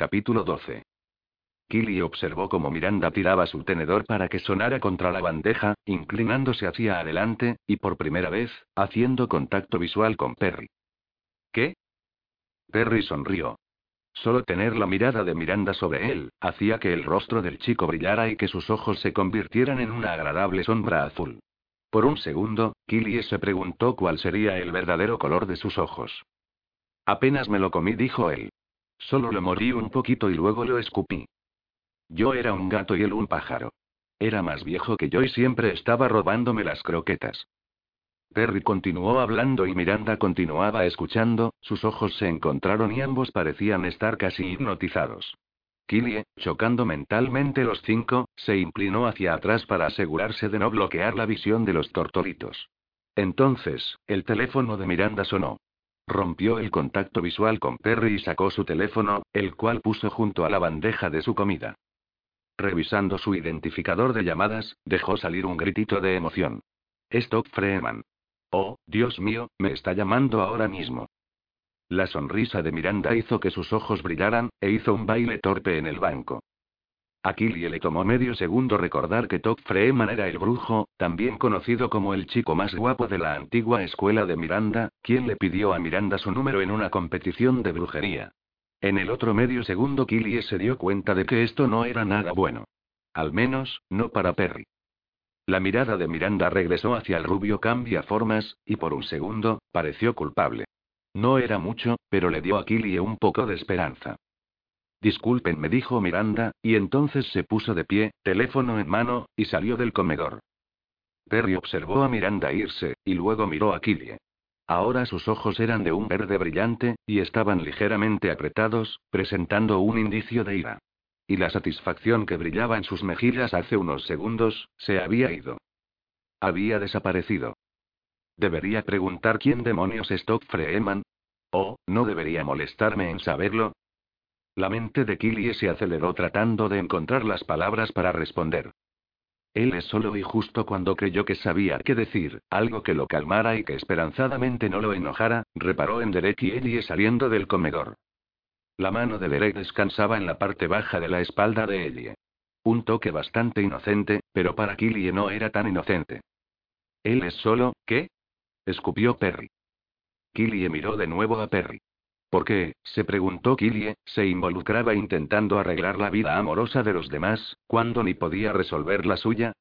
Capítulo 12. Killy observó cómo Miranda tiraba su tenedor para que sonara contra la bandeja, inclinándose hacia adelante, y por primera vez, haciendo contacto visual con Perry. ¿Qué? Perry sonrió. Solo tener la mirada de Miranda sobre él, hacía que el rostro del chico brillara y que sus ojos se convirtieran en una agradable sombra azul. Por un segundo, Killy se preguntó cuál sería el verdadero color de sus ojos. Apenas me lo comí, dijo él. Solo lo morí un poquito y luego lo escupí. Yo era un gato y él un pájaro. Era más viejo que yo y siempre estaba robándome las croquetas. Perry continuó hablando y Miranda continuaba escuchando, sus ojos se encontraron y ambos parecían estar casi hipnotizados. Killie, chocando mentalmente los cinco, se inclinó hacia atrás para asegurarse de no bloquear la visión de los tortoritos. Entonces, el teléfono de Miranda sonó. Rompió el contacto visual con Perry y sacó su teléfono, el cual puso junto a la bandeja de su comida. Revisando su identificador de llamadas, dejó salir un gritito de emoción. Stock Freeman. Oh, Dios mío, me está llamando ahora mismo. La sonrisa de Miranda hizo que sus ojos brillaran, e hizo un baile torpe en el banco. A Killie le tomó medio segundo recordar que Todd Freeman era el brujo, también conocido como el chico más guapo de la antigua escuela de Miranda, quien le pidió a Miranda su número en una competición de brujería. En el otro medio segundo Killie se dio cuenta de que esto no era nada bueno. Al menos, no para Perry. La mirada de Miranda regresó hacia el rubio cambia formas, y por un segundo, pareció culpable. No era mucho, pero le dio a Killie un poco de esperanza. Disculpen, me dijo Miranda, y entonces se puso de pie, teléfono en mano, y salió del comedor. Perry observó a Miranda irse, y luego miró a Killie. Ahora sus ojos eran de un verde brillante, y estaban ligeramente apretados, presentando un indicio de ira. Y la satisfacción que brillaba en sus mejillas hace unos segundos, se había ido. Había desaparecido. ¿Debería preguntar quién demonios es Todd Freeman? ¿O, no debería molestarme en saberlo? La mente de Killie se aceleró tratando de encontrar las palabras para responder. Él es solo y justo cuando creyó que sabía qué decir, algo que lo calmara y que esperanzadamente no lo enojara, reparó en Derek y Ellie saliendo del comedor. La mano de Derek descansaba en la parte baja de la espalda de Ellie. Un toque bastante inocente, pero para Killie no era tan inocente. ¿Él es solo, qué? escupió Perry. Killie miró de nuevo a Perry. ¿Por qué, se preguntó Killie, se involucraba intentando arreglar la vida amorosa de los demás, cuando ni podía resolver la suya?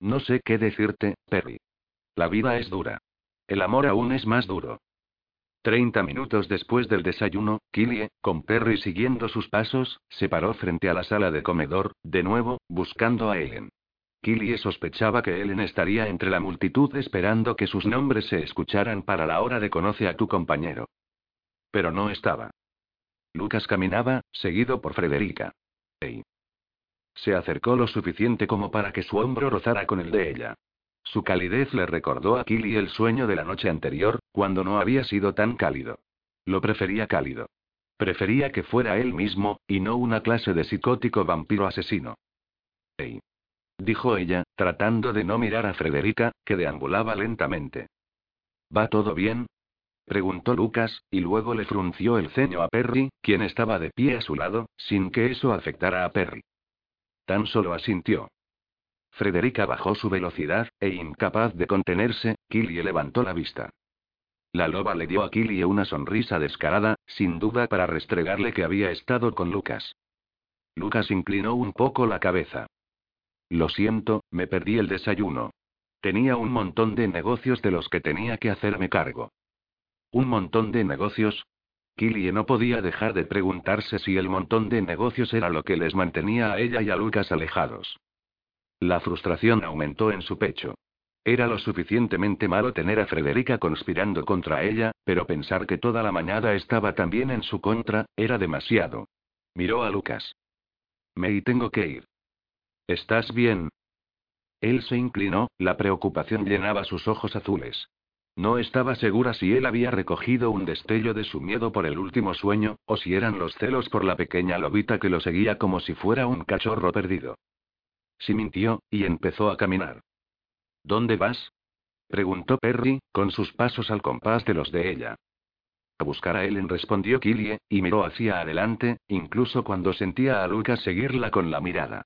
No sé qué decirte, Perry. La vida es dura. El amor aún es más duro. Treinta minutos después del desayuno, Killie, con Perry siguiendo sus pasos, se paró frente a la sala de comedor, de nuevo, buscando a Ellen. Killie sospechaba que Ellen estaría entre la multitud esperando que sus nombres se escucharan para la hora de conoce a tu compañero. Pero no estaba. Lucas caminaba, seguido por Frederica. Ey. Se acercó lo suficiente como para que su hombro rozara con el de ella. Su calidez le recordó a Killy el sueño de la noche anterior, cuando no había sido tan cálido. Lo prefería cálido. Prefería que fuera él mismo, y no una clase de psicótico vampiro asesino. Ey. Dijo ella, tratando de no mirar a Frederica, que deambulaba lentamente. ¿Va todo bien? Preguntó Lucas, y luego le frunció el ceño a Perry, quien estaba de pie a su lado, sin que eso afectara a Perry. Tan solo asintió. Frederica bajó su velocidad, e incapaz de contenerse, Killie levantó la vista. La loba le dio a Killie una sonrisa descarada, sin duda para restregarle que había estado con Lucas. Lucas inclinó un poco la cabeza. Lo siento, me perdí el desayuno. Tenía un montón de negocios de los que tenía que hacerme cargo. ¿Un montón de negocios? Killie no podía dejar de preguntarse si el montón de negocios era lo que les mantenía a ella y a Lucas alejados. La frustración aumentó en su pecho. Era lo suficientemente malo tener a Frederica conspirando contra ella, pero pensar que toda la mañana estaba también en su contra, era demasiado. Miró a Lucas. Me tengo que ir. ¿Estás bien? Él se inclinó, la preocupación llenaba sus ojos azules. No estaba segura si él había recogido un destello de su miedo por el último sueño, o si eran los celos por la pequeña lobita que lo seguía como si fuera un cachorro perdido. Sí mintió, y empezó a caminar. ¿Dónde vas? preguntó Perry, con sus pasos al compás de los de ella. A buscar a Ellen respondió Killie, y miró hacia adelante, incluso cuando sentía a Lucas seguirla con la mirada.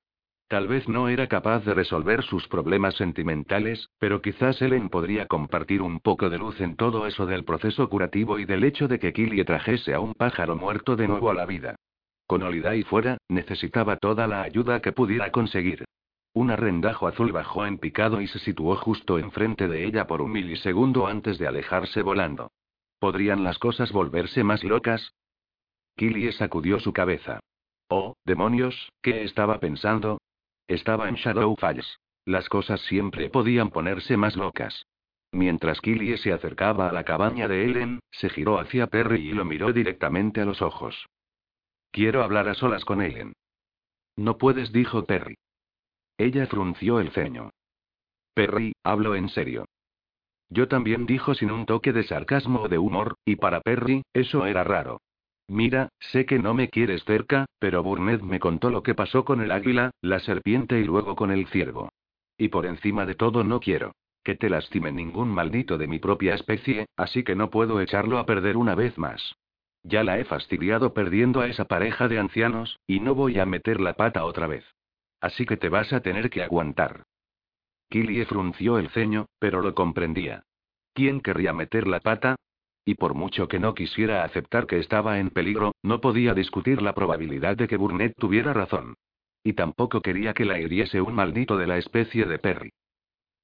Tal vez no era capaz de resolver sus problemas sentimentales, pero quizás Ellen podría compartir un poco de luz en todo eso del proceso curativo y del hecho de que Killie trajese a un pájaro muerto de nuevo a la vida. Con y fuera, necesitaba toda la ayuda que pudiera conseguir. Un arrendajo azul bajó en picado y se situó justo enfrente de ella por un milisegundo antes de alejarse volando. ¿Podrían las cosas volverse más locas? Killie sacudió su cabeza. Oh, demonios, ¿qué estaba pensando? Estaba en Shadow Falls. Las cosas siempre podían ponerse más locas. Mientras Killie se acercaba a la cabaña de Ellen, se giró hacia Perry y lo miró directamente a los ojos. Quiero hablar a solas con Ellen. No puedes, dijo Perry. Ella frunció el ceño. Perry, hablo en serio. Yo también dijo sin un toque de sarcasmo o de humor, y para Perry, eso era raro. Mira, sé que no me quieres cerca, pero Burnett me contó lo que pasó con el águila, la serpiente y luego con el ciervo. Y por encima de todo no quiero que te lastime ningún maldito de mi propia especie, así que no puedo echarlo a perder una vez más. Ya la he fastidiado perdiendo a esa pareja de ancianos, y no voy a meter la pata otra vez. Así que te vas a tener que aguantar. Killie frunció el ceño, pero lo comprendía. ¿Quién querría meter la pata? Y por mucho que no quisiera aceptar que estaba en peligro, no podía discutir la probabilidad de que Burnett tuviera razón. Y tampoco quería que la hiriese un maldito de la especie de Perry.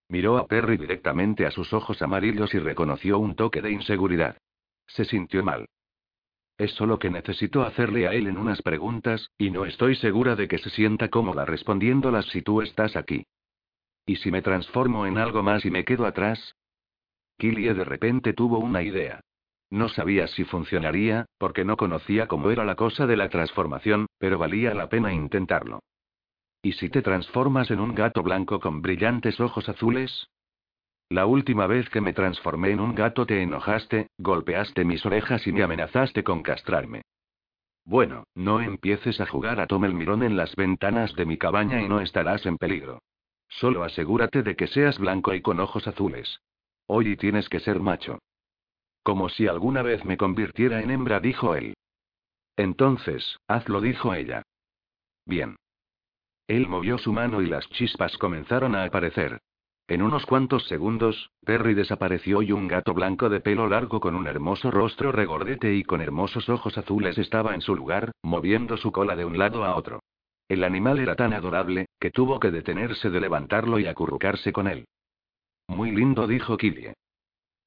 Miró a Perry directamente a sus ojos amarillos y reconoció un toque de inseguridad. Se sintió mal. Es solo que necesito hacerle a él en unas preguntas, y no estoy segura de que se sienta cómoda respondiéndolas si tú estás aquí. ¿Y si me transformo en algo más y me quedo atrás? Killie de repente tuvo una idea. No sabía si funcionaría, porque no conocía cómo era la cosa de la transformación, pero valía la pena intentarlo. ¿Y si te transformas en un gato blanco con brillantes ojos azules? La última vez que me transformé en un gato te enojaste, golpeaste mis orejas y me amenazaste con castrarme. Bueno, no empieces a jugar a tome el mirón en las ventanas de mi cabaña y no estarás en peligro. Solo asegúrate de que seas blanco y con ojos azules. Hoy tienes que ser macho. Como si alguna vez me convirtiera en hembra, dijo él. Entonces, hazlo, dijo ella. Bien. Él movió su mano y las chispas comenzaron a aparecer. En unos cuantos segundos, Perry desapareció y un gato blanco de pelo largo con un hermoso rostro regordete y con hermosos ojos azules estaba en su lugar, moviendo su cola de un lado a otro. El animal era tan adorable, que tuvo que detenerse de levantarlo y acurrucarse con él. Muy lindo, dijo Killie.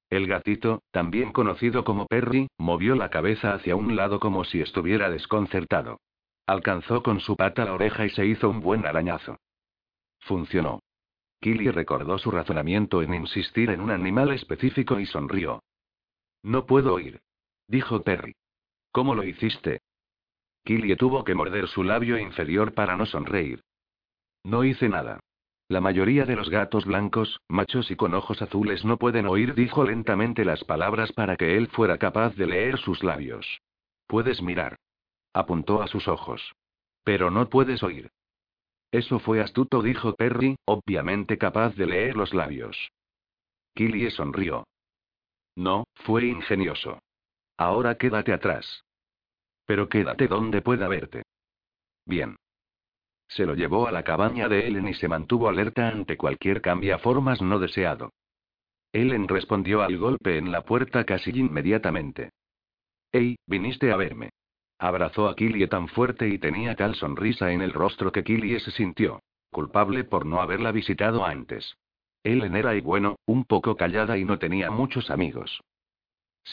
El gatito, también conocido como Perry, movió la cabeza hacia un lado como si estuviera desconcertado. Alcanzó con su pata la oreja y se hizo un buen arañazo. Funcionó. Killy recordó su razonamiento en insistir en un animal específico y sonrió. No puedo oír. Dijo Perry. ¿Cómo lo hiciste? Killy tuvo que morder su labio inferior para no sonreír. No hice nada. La mayoría de los gatos blancos, machos y con ojos azules no pueden oír, dijo lentamente las palabras para que él fuera capaz de leer sus labios. Puedes mirar. Apuntó a sus ojos. Pero no puedes oír. Eso fue astuto, dijo Perry, obviamente capaz de leer los labios. Killie sonrió. No, fue ingenioso. Ahora quédate atrás. Pero quédate donde pueda verte. Bien. Se lo llevó a la cabaña de Ellen y se mantuvo alerta ante cualquier cambiaformas no deseado. Ellen respondió al golpe en la puerta casi inmediatamente. Hey, viniste a verme. Abrazó a Killie tan fuerte y tenía tal sonrisa en el rostro que Killie se sintió culpable por no haberla visitado antes. Ellen era y bueno, un poco callada y no tenía muchos amigos.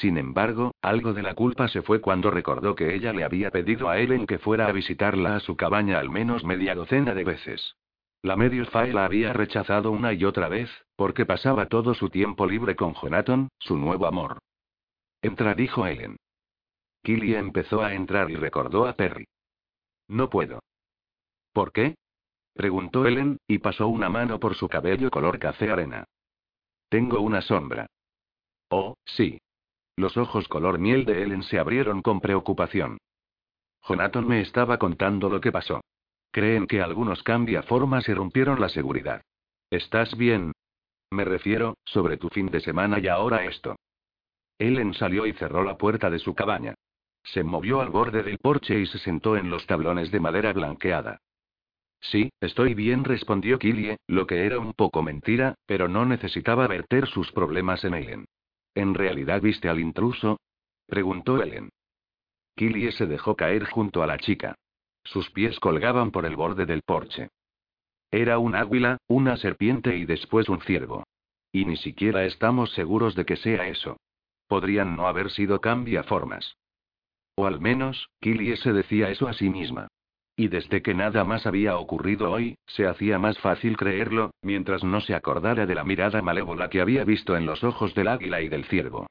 Sin embargo, algo de la culpa se fue cuando recordó que ella le había pedido a Ellen que fuera a visitarla a su cabaña al menos media docena de veces. La medio la había rechazado una y otra vez, porque pasaba todo su tiempo libre con Jonathan, su nuevo amor. Entra, dijo Ellen. Killy empezó a entrar y recordó a Perry. No puedo. ¿Por qué? preguntó Ellen, y pasó una mano por su cabello color café arena. Tengo una sombra. Oh, sí. Los ojos color miel de Ellen se abrieron con preocupación. Jonathan me estaba contando lo que pasó. Creen que algunos cambiaformas irrumpieron la seguridad. ¿Estás bien? Me refiero, sobre tu fin de semana y ahora esto. Ellen salió y cerró la puerta de su cabaña. Se movió al borde del porche y se sentó en los tablones de madera blanqueada. Sí, estoy bien, respondió Killie, lo que era un poco mentira, pero no necesitaba verter sus problemas en Ellen. ¿En realidad viste al intruso? preguntó Ellen. Killie se dejó caer junto a la chica. Sus pies colgaban por el borde del porche. Era un águila, una serpiente y después un ciervo. Y ni siquiera estamos seguros de que sea eso. Podrían no haber sido cambiaformas. O al menos, Killie se decía eso a sí misma. Y desde que nada más había ocurrido hoy, se hacía más fácil creerlo, mientras no se acordara de la mirada malévola que había visto en los ojos del águila y del ciervo.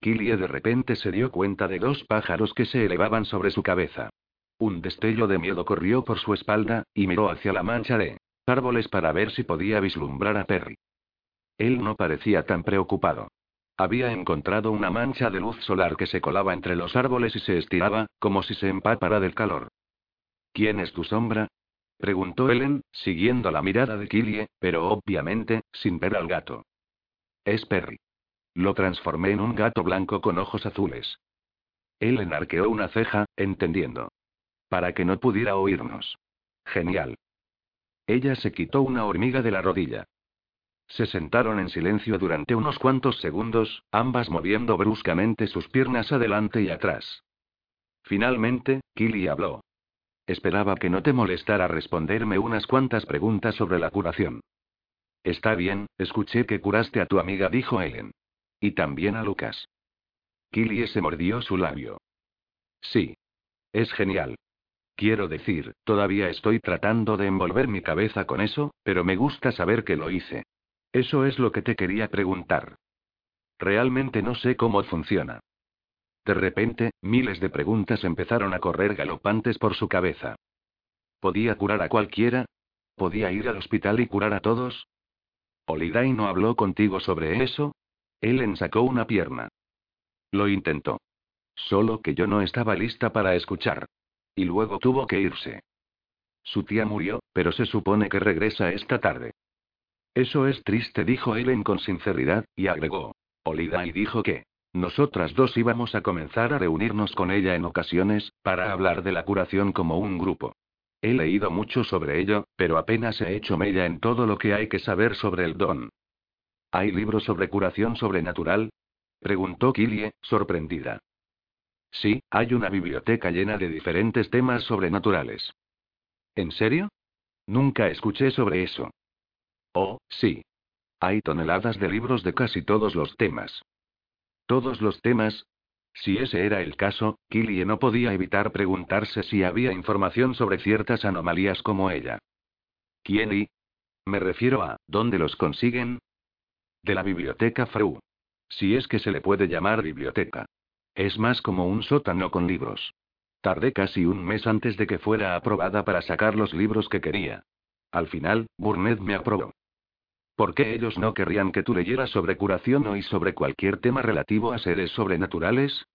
Killie de repente se dio cuenta de dos pájaros que se elevaban sobre su cabeza. Un destello de miedo corrió por su espalda, y miró hacia la mancha de árboles para ver si podía vislumbrar a Perry. Él no parecía tan preocupado. Había encontrado una mancha de luz solar que se colaba entre los árboles y se estiraba, como si se empapara del calor. ¿Quién es tu sombra? preguntó Ellen, siguiendo la mirada de Killie, pero obviamente, sin ver al gato. Es Perry. Lo transformé en un gato blanco con ojos azules. Ellen arqueó una ceja, entendiendo. Para que no pudiera oírnos. Genial. Ella se quitó una hormiga de la rodilla. Se sentaron en silencio durante unos cuantos segundos, ambas moviendo bruscamente sus piernas adelante y atrás. Finalmente, Killy habló. Esperaba que no te molestara responderme unas cuantas preguntas sobre la curación. Está bien, escuché que curaste a tu amiga, dijo Ellen. Y también a Lucas. Killie se mordió su labio. Sí. Es genial. Quiero decir, todavía estoy tratando de envolver mi cabeza con eso, pero me gusta saber que lo hice. Eso es lo que te quería preguntar. Realmente no sé cómo funciona. De repente, miles de preguntas empezaron a correr galopantes por su cabeza. ¿Podía curar a cualquiera? ¿Podía ir al hospital y curar a todos? ¿Oliday no habló contigo sobre eso? Ellen sacó una pierna. Lo intentó. Solo que yo no estaba lista para escuchar. Y luego tuvo que irse. Su tía murió, pero se supone que regresa esta tarde. Eso es triste, dijo Ellen con sinceridad, y agregó. Oliday dijo que nosotras dos íbamos a comenzar a reunirnos con ella en ocasiones, para hablar de la curación como un grupo. He leído mucho sobre ello, pero apenas he hecho mella en todo lo que hay que saber sobre el don. ¿Hay libros sobre curación sobrenatural? preguntó Killie, sorprendida. Sí, hay una biblioteca llena de diferentes temas sobrenaturales. ¿En serio? Nunca escuché sobre eso. Oh, sí. Hay toneladas de libros de casi todos los temas. ¿Todos los temas? Si ese era el caso, Killie no podía evitar preguntarse si había información sobre ciertas anomalías como ella. ¿Quién y? Me refiero a, ¿dónde los consiguen? De la biblioteca Fru. Si es que se le puede llamar biblioteca. Es más como un sótano con libros. Tardé casi un mes antes de que fuera aprobada para sacar los libros que quería. Al final, Burnett me aprobó. ¿Por qué ellos no querrían que tú leyeras sobre curación o y sobre cualquier tema relativo a seres sobrenaturales?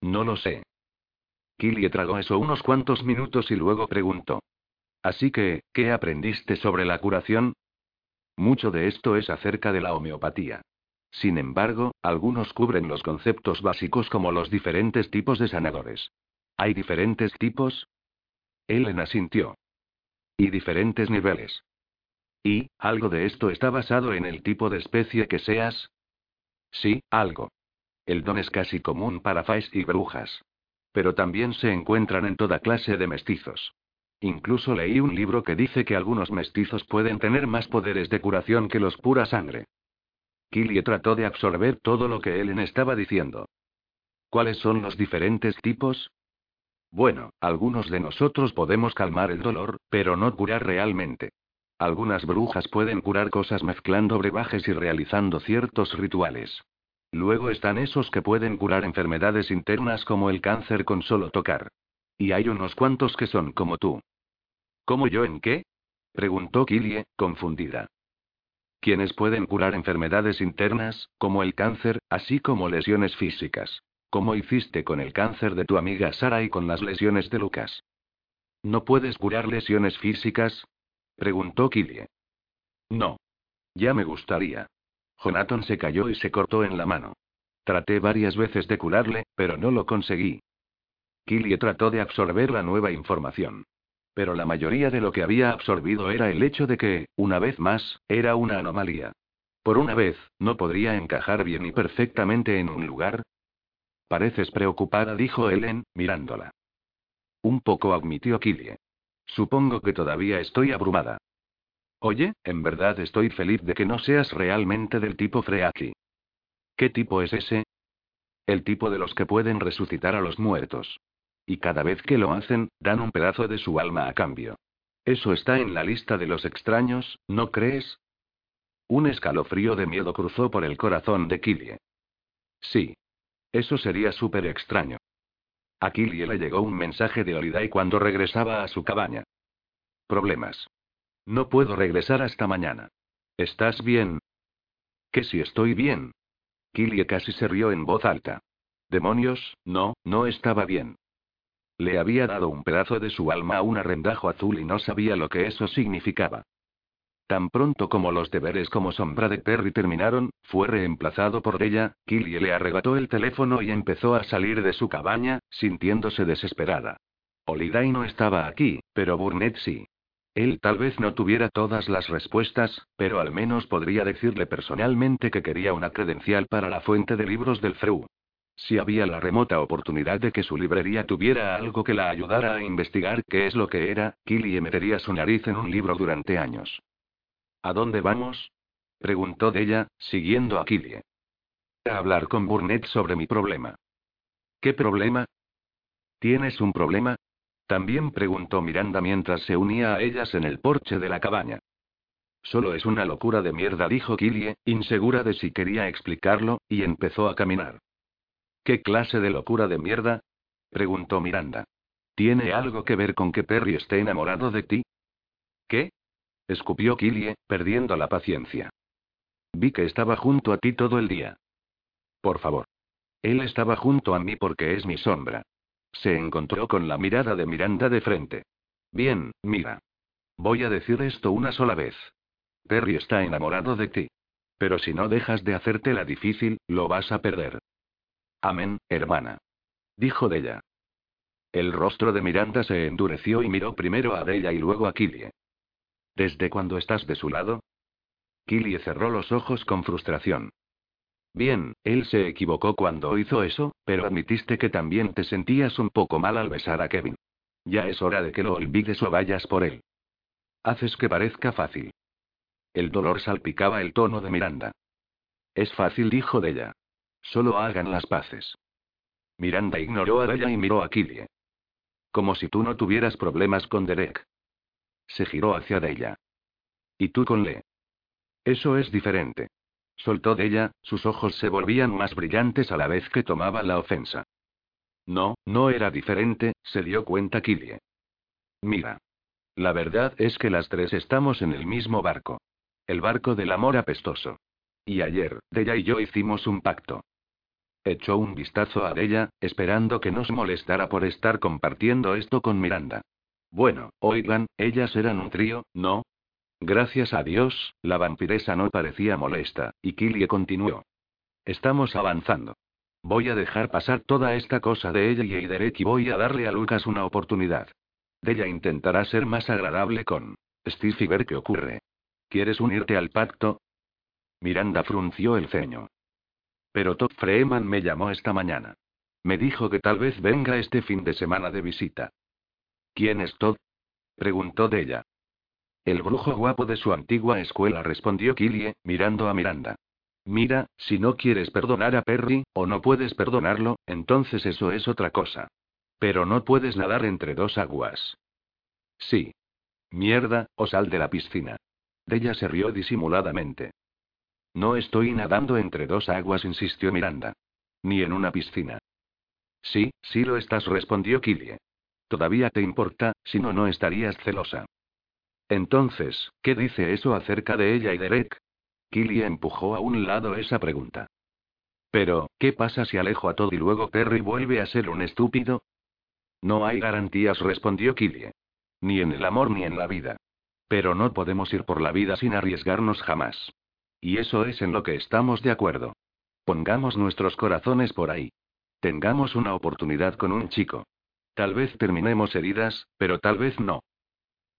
No lo sé. Killie tragó eso unos cuantos minutos y luego preguntó. Así que, ¿qué aprendiste sobre la curación? Mucho de esto es acerca de la homeopatía. Sin embargo, algunos cubren los conceptos básicos como los diferentes tipos de sanadores. ¿Hay diferentes tipos? Ellen asintió. Y diferentes niveles. ¿Y, algo de esto está basado en el tipo de especie que seas? Sí, algo. El don es casi común para fais y brujas. Pero también se encuentran en toda clase de mestizos. Incluso leí un libro que dice que algunos mestizos pueden tener más poderes de curación que los pura sangre. Killie trató de absorber todo lo que Ellen estaba diciendo. ¿Cuáles son los diferentes tipos? Bueno, algunos de nosotros podemos calmar el dolor, pero no curar realmente. Algunas brujas pueden curar cosas mezclando brebajes y realizando ciertos rituales. Luego están esos que pueden curar enfermedades internas como el cáncer con solo tocar. Y hay unos cuantos que son como tú. ¿Cómo yo en qué? preguntó Killie, confundida. Quienes pueden curar enfermedades internas, como el cáncer, así como lesiones físicas. Como hiciste con el cáncer de tu amiga Sara y con las lesiones de Lucas. ¿No puedes curar lesiones físicas? Preguntó Killie. No. Ya me gustaría. Jonathan se cayó y se cortó en la mano. Traté varias veces de curarle, pero no lo conseguí. Killie trató de absorber la nueva información. Pero la mayoría de lo que había absorbido era el hecho de que, una vez más, era una anomalía. Por una vez, ¿no podría encajar bien y perfectamente en un lugar? Pareces preocupada, dijo Ellen, mirándola. Un poco admitió Killie. Supongo que todavía estoy abrumada. Oye, en verdad estoy feliz de que no seas realmente del tipo Freaki. ¿Qué tipo es ese? El tipo de los que pueden resucitar a los muertos. Y cada vez que lo hacen, dan un pedazo de su alma a cambio. Eso está en la lista de los extraños, ¿no crees? Un escalofrío de miedo cruzó por el corazón de Killie. Sí. Eso sería súper extraño. A Killie le llegó un mensaje de Holiday cuando regresaba a su cabaña. Problemas. No puedo regresar hasta mañana. ¿Estás bien? ¿Que si estoy bien? Killie casi se rió en voz alta. Demonios, no, no estaba bien. Le había dado un pedazo de su alma a un arrendajo azul y no sabía lo que eso significaba. Tan pronto como los deberes como sombra de Perry terminaron, fue reemplazado por ella, Killie le arrebató el teléfono y empezó a salir de su cabaña, sintiéndose desesperada. Holiday no estaba aquí, pero Burnett sí. Él tal vez no tuviera todas las respuestas, pero al menos podría decirle personalmente que quería una credencial para la fuente de libros del FREU. Si había la remota oportunidad de que su librería tuviera algo que la ayudara a investigar qué es lo que era, Killy metería su nariz en un libro durante años. ¿A dónde vamos? preguntó de ella, siguiendo a Killy. A hablar con Burnett sobre mi problema. ¿Qué problema? ¿Tienes un problema? También preguntó Miranda mientras se unía a ellas en el porche de la cabaña. Solo es una locura de mierda, dijo Killie, insegura de si quería explicarlo, y empezó a caminar. ¿Qué clase de locura de mierda? preguntó Miranda. ¿Tiene algo que ver con que Perry esté enamorado de ti? ¿Qué? Escupió Killie, perdiendo la paciencia. Vi que estaba junto a ti todo el día. Por favor. Él estaba junto a mí porque es mi sombra. Se encontró con la mirada de Miranda de frente. Bien, mira. Voy a decir esto una sola vez. Perry está enamorado de ti. Pero si no dejas de hacértela difícil, lo vas a perder. Amén, hermana. Dijo Della. El rostro de Miranda se endureció y miró primero a Della y luego a Killie. ¿Desde cuándo estás de su lado? Killie cerró los ojos con frustración. Bien, él se equivocó cuando hizo eso, pero admitiste que también te sentías un poco mal al besar a Kevin. Ya es hora de que lo olvides o vayas por él. Haces que parezca fácil. El dolor salpicaba el tono de Miranda. Es fácil, dijo Della. Solo hagan las paces. Miranda ignoró a Della y miró a Killie. Como si tú no tuvieras problemas con Derek. Se giró hacia Della. ¿Y tú con Le? Eso es diferente. Soltó de ella, sus ojos se volvían más brillantes a la vez que tomaba la ofensa. No, no era diferente, se dio cuenta Killie. Mira. La verdad es que las tres estamos en el mismo barco. El barco del amor apestoso. Y ayer, Della y yo hicimos un pacto. Echó un vistazo a Della, esperando que no se molestara por estar compartiendo esto con Miranda. Bueno, oigan, ellas eran un trío, ¿no? Gracias a Dios, la vampiresa no parecía molesta, y Killie continuó. Estamos avanzando. Voy a dejar pasar toda esta cosa de ella y Eiderek y voy a darle a Lucas una oportunidad. Ella intentará ser más agradable con Steve y ver qué ocurre. ¿Quieres unirte al pacto? Miranda frunció el ceño. Pero Todd Freeman me llamó esta mañana. Me dijo que tal vez venga este fin de semana de visita. ¿Quién es Todd? preguntó de ella. El brujo guapo de su antigua escuela respondió Killie, mirando a Miranda. Mira, si no quieres perdonar a Perry, o no puedes perdonarlo, entonces eso es otra cosa. Pero no puedes nadar entre dos aguas. Sí. Mierda, o sal de la piscina. Ella se rió disimuladamente. No estoy nadando entre dos aguas, insistió Miranda. Ni en una piscina. Sí, sí lo estás, respondió Killie. Todavía te importa, si no, no estarías celosa. Entonces, ¿qué dice eso acerca de ella y Derek? Killy empujó a un lado esa pregunta. Pero, ¿qué pasa si alejo a todo y luego Perry vuelve a ser un estúpido? No hay garantías, respondió Killie. Ni en el amor ni en la vida. Pero no podemos ir por la vida sin arriesgarnos jamás. Y eso es en lo que estamos de acuerdo. Pongamos nuestros corazones por ahí. Tengamos una oportunidad con un chico. Tal vez terminemos heridas, pero tal vez no.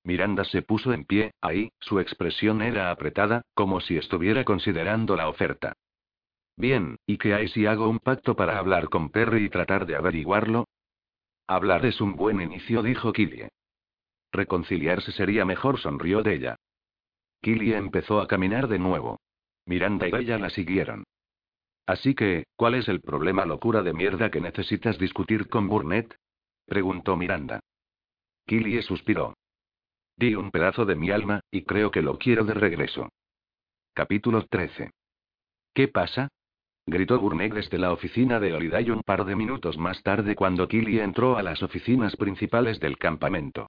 Miranda se puso en pie, ahí, su expresión era apretada, como si estuviera considerando la oferta. Bien, ¿y qué hay si hago un pacto para hablar con Perry y tratar de averiguarlo? Hablar es un buen inicio, dijo Killie. Reconciliarse sería mejor, sonrió de ella. Killie empezó a caminar de nuevo. Miranda y ella la siguieron. Así que, ¿cuál es el problema locura de mierda que necesitas discutir con Burnett? Preguntó Miranda. Killie suspiró. Di un pedazo de mi alma, y creo que lo quiero de regreso. Capítulo 13. ¿Qué pasa? gritó Burnett desde la oficina de Holiday un par de minutos más tarde cuando Killy entró a las oficinas principales del campamento.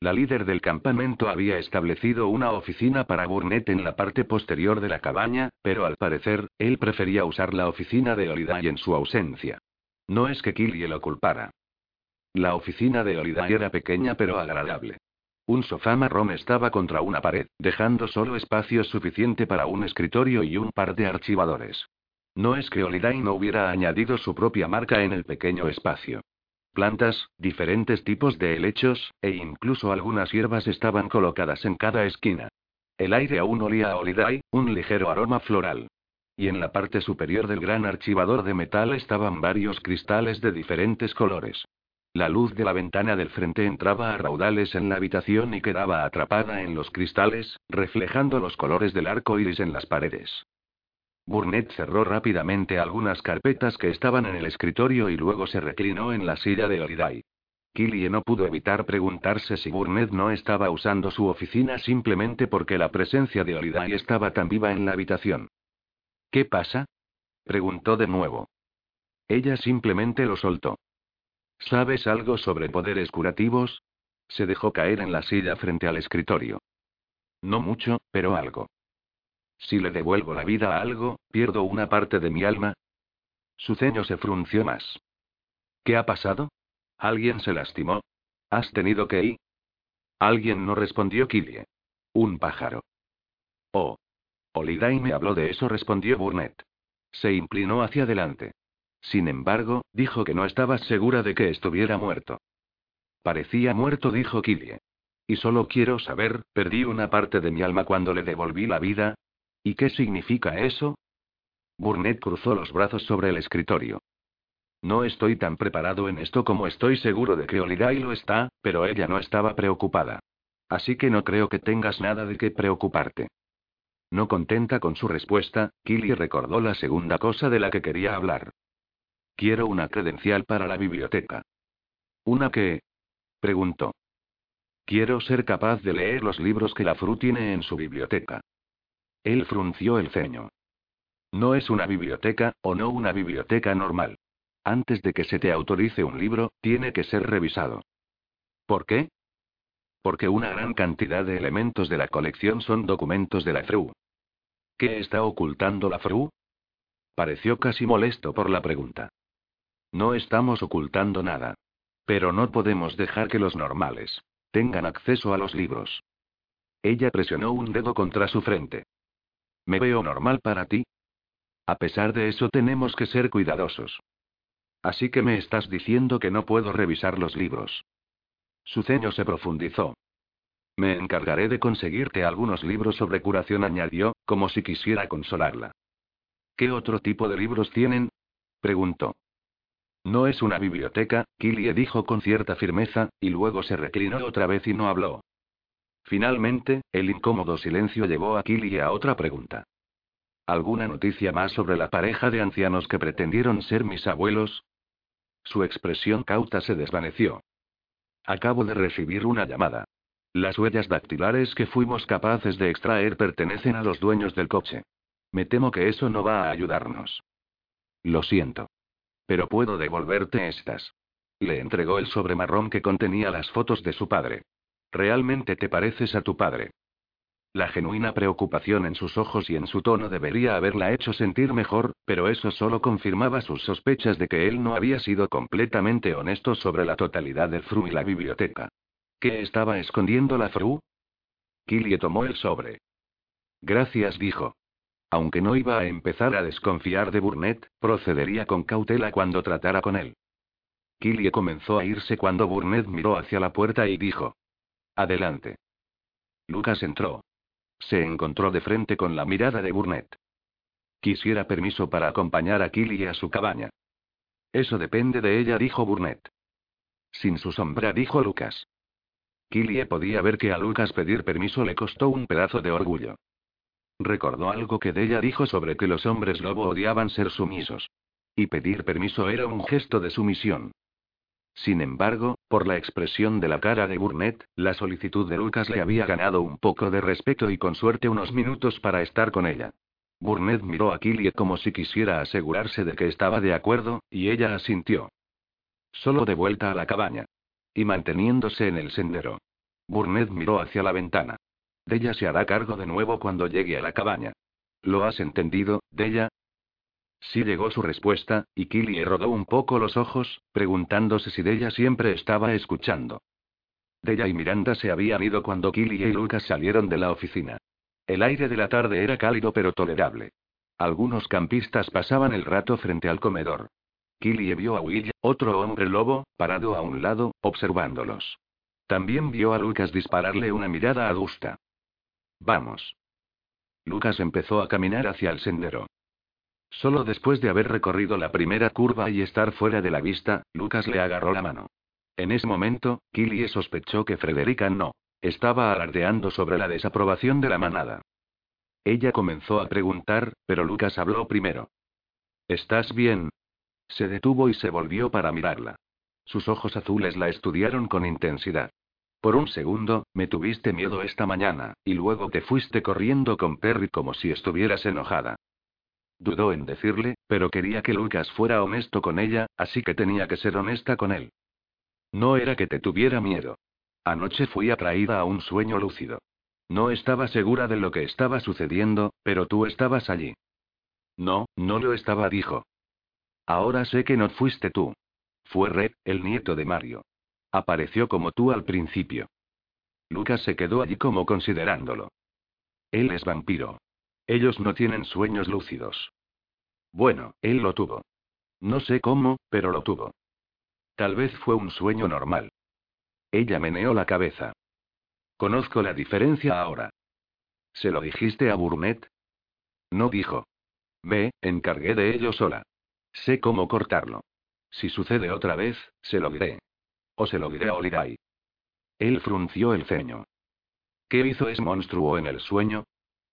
La líder del campamento había establecido una oficina para Burnett en la parte posterior de la cabaña, pero al parecer, él prefería usar la oficina de Holiday en su ausencia. No es que Killy lo culpara. La oficina de Holiday era pequeña pero agradable. Un sofá marrón estaba contra una pared, dejando solo espacio suficiente para un escritorio y un par de archivadores. No es que Holiday no hubiera añadido su propia marca en el pequeño espacio. Plantas, diferentes tipos de helechos, e incluso algunas hierbas estaban colocadas en cada esquina. El aire aún olía a Holiday, un ligero aroma floral. Y en la parte superior del gran archivador de metal estaban varios cristales de diferentes colores. La luz de la ventana del frente entraba a raudales en la habitación y quedaba atrapada en los cristales, reflejando los colores del arco iris en las paredes. Burnett cerró rápidamente algunas carpetas que estaban en el escritorio y luego se reclinó en la silla de Holiday. Killie no pudo evitar preguntarse si Burnett no estaba usando su oficina simplemente porque la presencia de Holiday estaba tan viva en la habitación. ¿Qué pasa? preguntó de nuevo. Ella simplemente lo soltó. ¿Sabes algo sobre poderes curativos? Se dejó caer en la silla frente al escritorio. No mucho, pero algo. Si le devuelvo la vida a algo, pierdo una parte de mi alma. Su ceño se frunció más. ¿Qué ha pasado? ¿Alguien se lastimó? ¿Has tenido que ir? Alguien no respondió Killie. Un pájaro. Oh. Holiday me habló de eso, respondió Burnett. Se inclinó hacia adelante. Sin embargo, dijo que no estaba segura de que estuviera muerto. Parecía muerto, dijo Killie. Y solo quiero saber, ¿perdí una parte de mi alma cuando le devolví la vida? ¿Y qué significa eso? Burnett cruzó los brazos sobre el escritorio. No estoy tan preparado en esto como estoy seguro de que Holiday lo está, pero ella no estaba preocupada. Así que no creo que tengas nada de qué preocuparte. No contenta con su respuesta, Killy recordó la segunda cosa de la que quería hablar. Quiero una credencial para la biblioteca. ¿Una qué? preguntó. Quiero ser capaz de leer los libros que la Fru tiene en su biblioteca. Él frunció el ceño. No es una biblioteca, o no una biblioteca normal. Antes de que se te autorice un libro, tiene que ser revisado. ¿Por qué? Porque una gran cantidad de elementos de la colección son documentos de la FRU. ¿Qué está ocultando la FRU? Pareció casi molesto por la pregunta. No estamos ocultando nada. Pero no podemos dejar que los normales tengan acceso a los libros. Ella presionó un dedo contra su frente. ¿Me veo normal para ti? A pesar de eso tenemos que ser cuidadosos. Así que me estás diciendo que no puedo revisar los libros. Su ceño se profundizó. Me encargaré de conseguirte algunos libros sobre curación, añadió, como si quisiera consolarla. ¿Qué otro tipo de libros tienen? preguntó. No es una biblioteca, Killie dijo con cierta firmeza, y luego se reclinó otra vez y no habló. Finalmente, el incómodo silencio llevó a Killy a otra pregunta. ¿Alguna noticia más sobre la pareja de ancianos que pretendieron ser mis abuelos? Su expresión cauta se desvaneció. Acabo de recibir una llamada. Las huellas dactilares que fuimos capaces de extraer pertenecen a los dueños del coche. Me temo que eso no va a ayudarnos. Lo siento. Pero puedo devolverte estas. Le entregó el sobre marrón que contenía las fotos de su padre. Realmente te pareces a tu padre. La genuina preocupación en sus ojos y en su tono debería haberla hecho sentir mejor, pero eso solo confirmaba sus sospechas de que él no había sido completamente honesto sobre la totalidad del Fru y la biblioteca. ¿Qué estaba escondiendo la Fru? Killie tomó el sobre. Gracias, dijo. Aunque no iba a empezar a desconfiar de Burnett, procedería con cautela cuando tratara con él. Killie comenzó a irse cuando Burnett miró hacia la puerta y dijo: Adelante. Lucas entró. Se encontró de frente con la mirada de Burnett. Quisiera permiso para acompañar a Killie a su cabaña. Eso depende de ella, dijo Burnett. Sin su sombra, dijo Lucas. Killie podía ver que a Lucas pedir permiso le costó un pedazo de orgullo. Recordó algo que Della dijo sobre que los hombres lobo odiaban ser sumisos. Y pedir permiso era un gesto de sumisión. Sin embargo, por la expresión de la cara de Burnett, la solicitud de Lucas le había ganado un poco de respeto y con suerte unos minutos para estar con ella. Burnett miró a Killie como si quisiera asegurarse de que estaba de acuerdo, y ella asintió. Solo de vuelta a la cabaña. Y manteniéndose en el sendero. Burnett miró hacia la ventana. Della se hará cargo de nuevo cuando llegue a la cabaña. ¿Lo has entendido, Della? Sí llegó su respuesta, y Killie rodó un poco los ojos, preguntándose si Della siempre estaba escuchando. Della y Miranda se habían ido cuando Killie y Lucas salieron de la oficina. El aire de la tarde era cálido pero tolerable. Algunos campistas pasaban el rato frente al comedor. Killie vio a Will, otro hombre lobo, parado a un lado, observándolos. También vio a Lucas dispararle una mirada adusta. Vamos. Lucas empezó a caminar hacia el sendero. Solo después de haber recorrido la primera curva y estar fuera de la vista, Lucas le agarró la mano. En ese momento, Killie sospechó que Frederica no. Estaba alardeando sobre la desaprobación de la manada. Ella comenzó a preguntar, pero Lucas habló primero. ¿Estás bien? Se detuvo y se volvió para mirarla. Sus ojos azules la estudiaron con intensidad. Por un segundo, me tuviste miedo esta mañana, y luego te fuiste corriendo con Perry como si estuvieras enojada. Dudó en decirle, pero quería que Lucas fuera honesto con ella, así que tenía que ser honesta con él. No era que te tuviera miedo. Anoche fui atraída a un sueño lúcido. No estaba segura de lo que estaba sucediendo, pero tú estabas allí. No, no lo estaba, dijo. Ahora sé que no fuiste tú. Fue Red, el nieto de Mario. Apareció como tú al principio. Lucas se quedó allí como considerándolo. Él es vampiro. Ellos no tienen sueños lúcidos. Bueno, él lo tuvo. No sé cómo, pero lo tuvo. Tal vez fue un sueño normal. Ella meneó la cabeza. Conozco la diferencia ahora. ¿Se lo dijiste a Burnett? No dijo. Ve, encargué de ello sola. Sé cómo cortarlo. Si sucede otra vez, se lo diré. O se lo diré a Olirai. Él frunció el ceño. ¿Qué hizo ese monstruo en el sueño?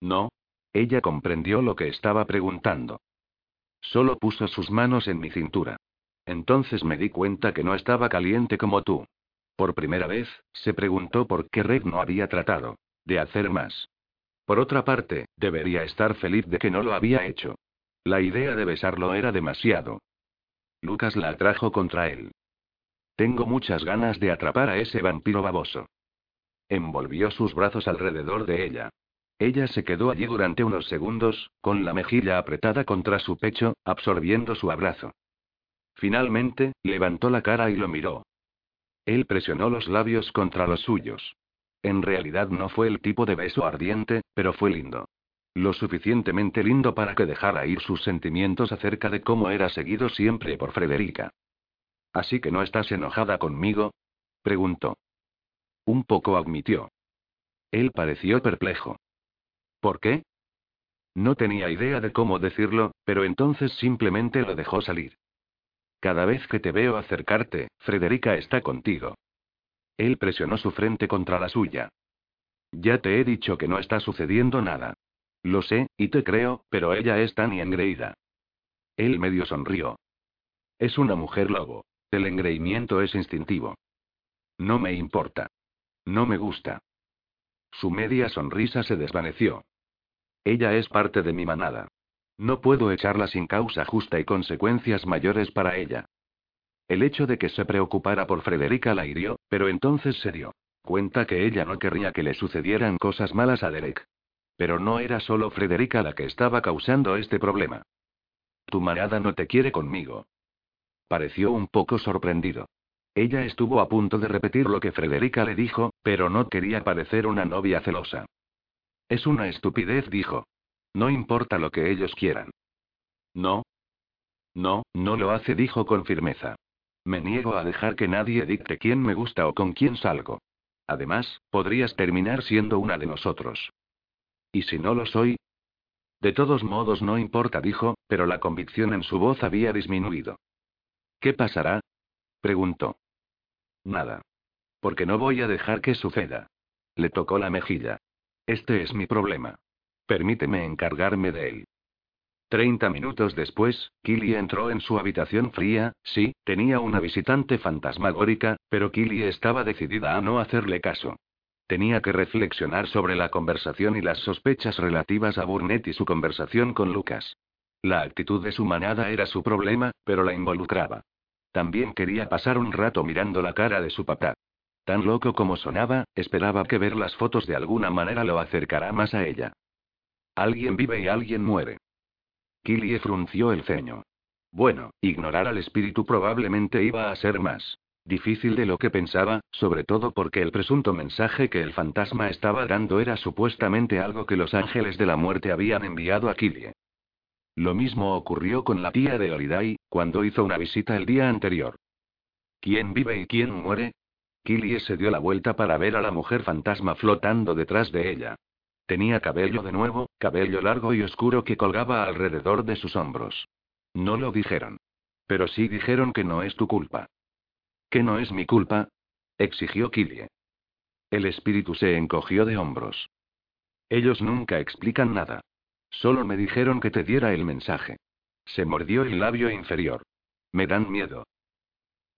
No, ella comprendió lo que estaba preguntando. Solo puso sus manos en mi cintura. Entonces me di cuenta que no estaba caliente como tú. Por primera vez, se preguntó por qué Red no había tratado de hacer más. Por otra parte, debería estar feliz de que no lo había hecho. La idea de besarlo era demasiado. Lucas la atrajo contra él. Tengo muchas ganas de atrapar a ese vampiro baboso. Envolvió sus brazos alrededor de ella. Ella se quedó allí durante unos segundos, con la mejilla apretada contra su pecho, absorbiendo su abrazo. Finalmente, levantó la cara y lo miró. Él presionó los labios contra los suyos. En realidad no fue el tipo de beso ardiente, pero fue lindo. Lo suficientemente lindo para que dejara ir sus sentimientos acerca de cómo era seguido siempre por Frederica. ¿Así que no estás enojada conmigo? preguntó. Un poco admitió. Él pareció perplejo. ¿Por qué? No tenía idea de cómo decirlo, pero entonces simplemente lo dejó salir. Cada vez que te veo acercarte, Frederica está contigo. Él presionó su frente contra la suya. Ya te he dicho que no está sucediendo nada. Lo sé, y te creo, pero ella es tan engreída. Él medio sonrió. Es una mujer lobo. El engreimiento es instintivo. No me importa. No me gusta. Su media sonrisa se desvaneció. Ella es parte de mi manada. No puedo echarla sin causa justa y consecuencias mayores para ella. El hecho de que se preocupara por Frederica la hirió, pero entonces se dio cuenta que ella no querría que le sucedieran cosas malas a Derek. Pero no era solo Frederica la que estaba causando este problema. Tu manada no te quiere conmigo. Pareció un poco sorprendido. Ella estuvo a punto de repetir lo que Frederica le dijo, pero no quería parecer una novia celosa. Es una estupidez, dijo. No importa lo que ellos quieran. No. No, no lo hace, dijo con firmeza. Me niego a dejar que nadie dicte quién me gusta o con quién salgo. Además, podrías terminar siendo una de nosotros. ¿Y si no lo soy? De todos modos no importa, dijo, pero la convicción en su voz había disminuido. ¿Qué pasará? preguntó. Nada. Porque no voy a dejar que suceda. Le tocó la mejilla. Este es mi problema. Permíteme encargarme de él. Treinta minutos después, Killy entró en su habitación fría, sí, tenía una visitante fantasmagórica, pero Killy estaba decidida a no hacerle caso. Tenía que reflexionar sobre la conversación y las sospechas relativas a Burnett y su conversación con Lucas. La actitud de su manada era su problema, pero la involucraba. También quería pasar un rato mirando la cara de su papá. Tan loco como sonaba, esperaba que ver las fotos de alguna manera lo acercará más a ella. Alguien vive y alguien muere. Killie frunció el ceño. Bueno, ignorar al espíritu probablemente iba a ser más difícil de lo que pensaba, sobre todo porque el presunto mensaje que el fantasma estaba dando era supuestamente algo que los ángeles de la muerte habían enviado a Killie. Lo mismo ocurrió con la tía de Holiday, cuando hizo una visita el día anterior. ¿Quién vive y quién muere? Killie se dio la vuelta para ver a la mujer fantasma flotando detrás de ella. Tenía cabello de nuevo, cabello largo y oscuro que colgaba alrededor de sus hombros. No lo dijeron. Pero sí dijeron que no es tu culpa. ¿Que no es mi culpa? exigió Killie. El espíritu se encogió de hombros. Ellos nunca explican nada. Solo me dijeron que te diera el mensaje. Se mordió el labio inferior. Me dan miedo.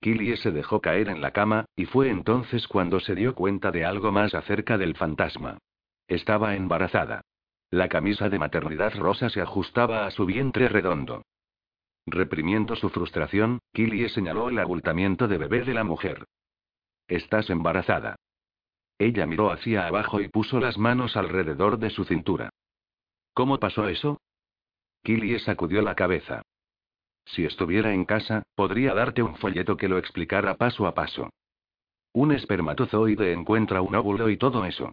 Killie se dejó caer en la cama, y fue entonces cuando se dio cuenta de algo más acerca del fantasma. Estaba embarazada. La camisa de maternidad rosa se ajustaba a su vientre redondo. Reprimiendo su frustración, Killie señaló el abultamiento de bebé de la mujer. Estás embarazada. Ella miró hacia abajo y puso las manos alrededor de su cintura. ¿Cómo pasó eso? Killie sacudió la cabeza. Si estuviera en casa, podría darte un folleto que lo explicara paso a paso. Un espermatozoide encuentra un óvulo y todo eso.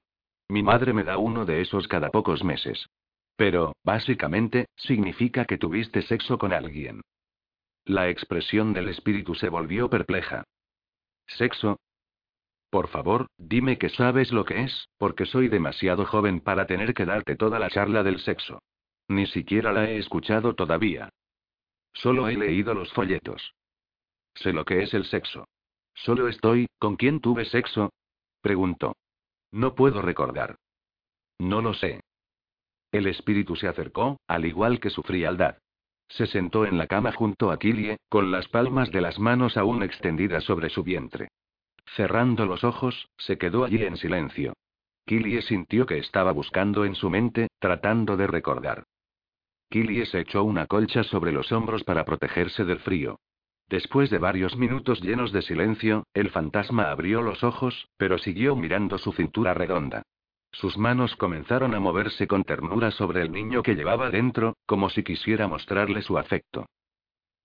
Mi madre me da uno de esos cada pocos meses. Pero, básicamente, significa que tuviste sexo con alguien. La expresión del espíritu se volvió perpleja. ¿Sexo? Por favor, dime que sabes lo que es, porque soy demasiado joven para tener que darte toda la charla del sexo. Ni siquiera la he escuchado todavía. Solo he leído los folletos. Sé lo que es el sexo. Solo estoy, ¿con quién tuve sexo? Preguntó. No puedo recordar. No lo sé. El espíritu se acercó, al igual que su frialdad. Se sentó en la cama junto a Killie, con las palmas de las manos aún extendidas sobre su vientre. Cerrando los ojos, se quedó allí en silencio. Killie sintió que estaba buscando en su mente, tratando de recordar. Killie se echó una colcha sobre los hombros para protegerse del frío. Después de varios minutos llenos de silencio, el fantasma abrió los ojos, pero siguió mirando su cintura redonda. Sus manos comenzaron a moverse con ternura sobre el niño que llevaba dentro, como si quisiera mostrarle su afecto.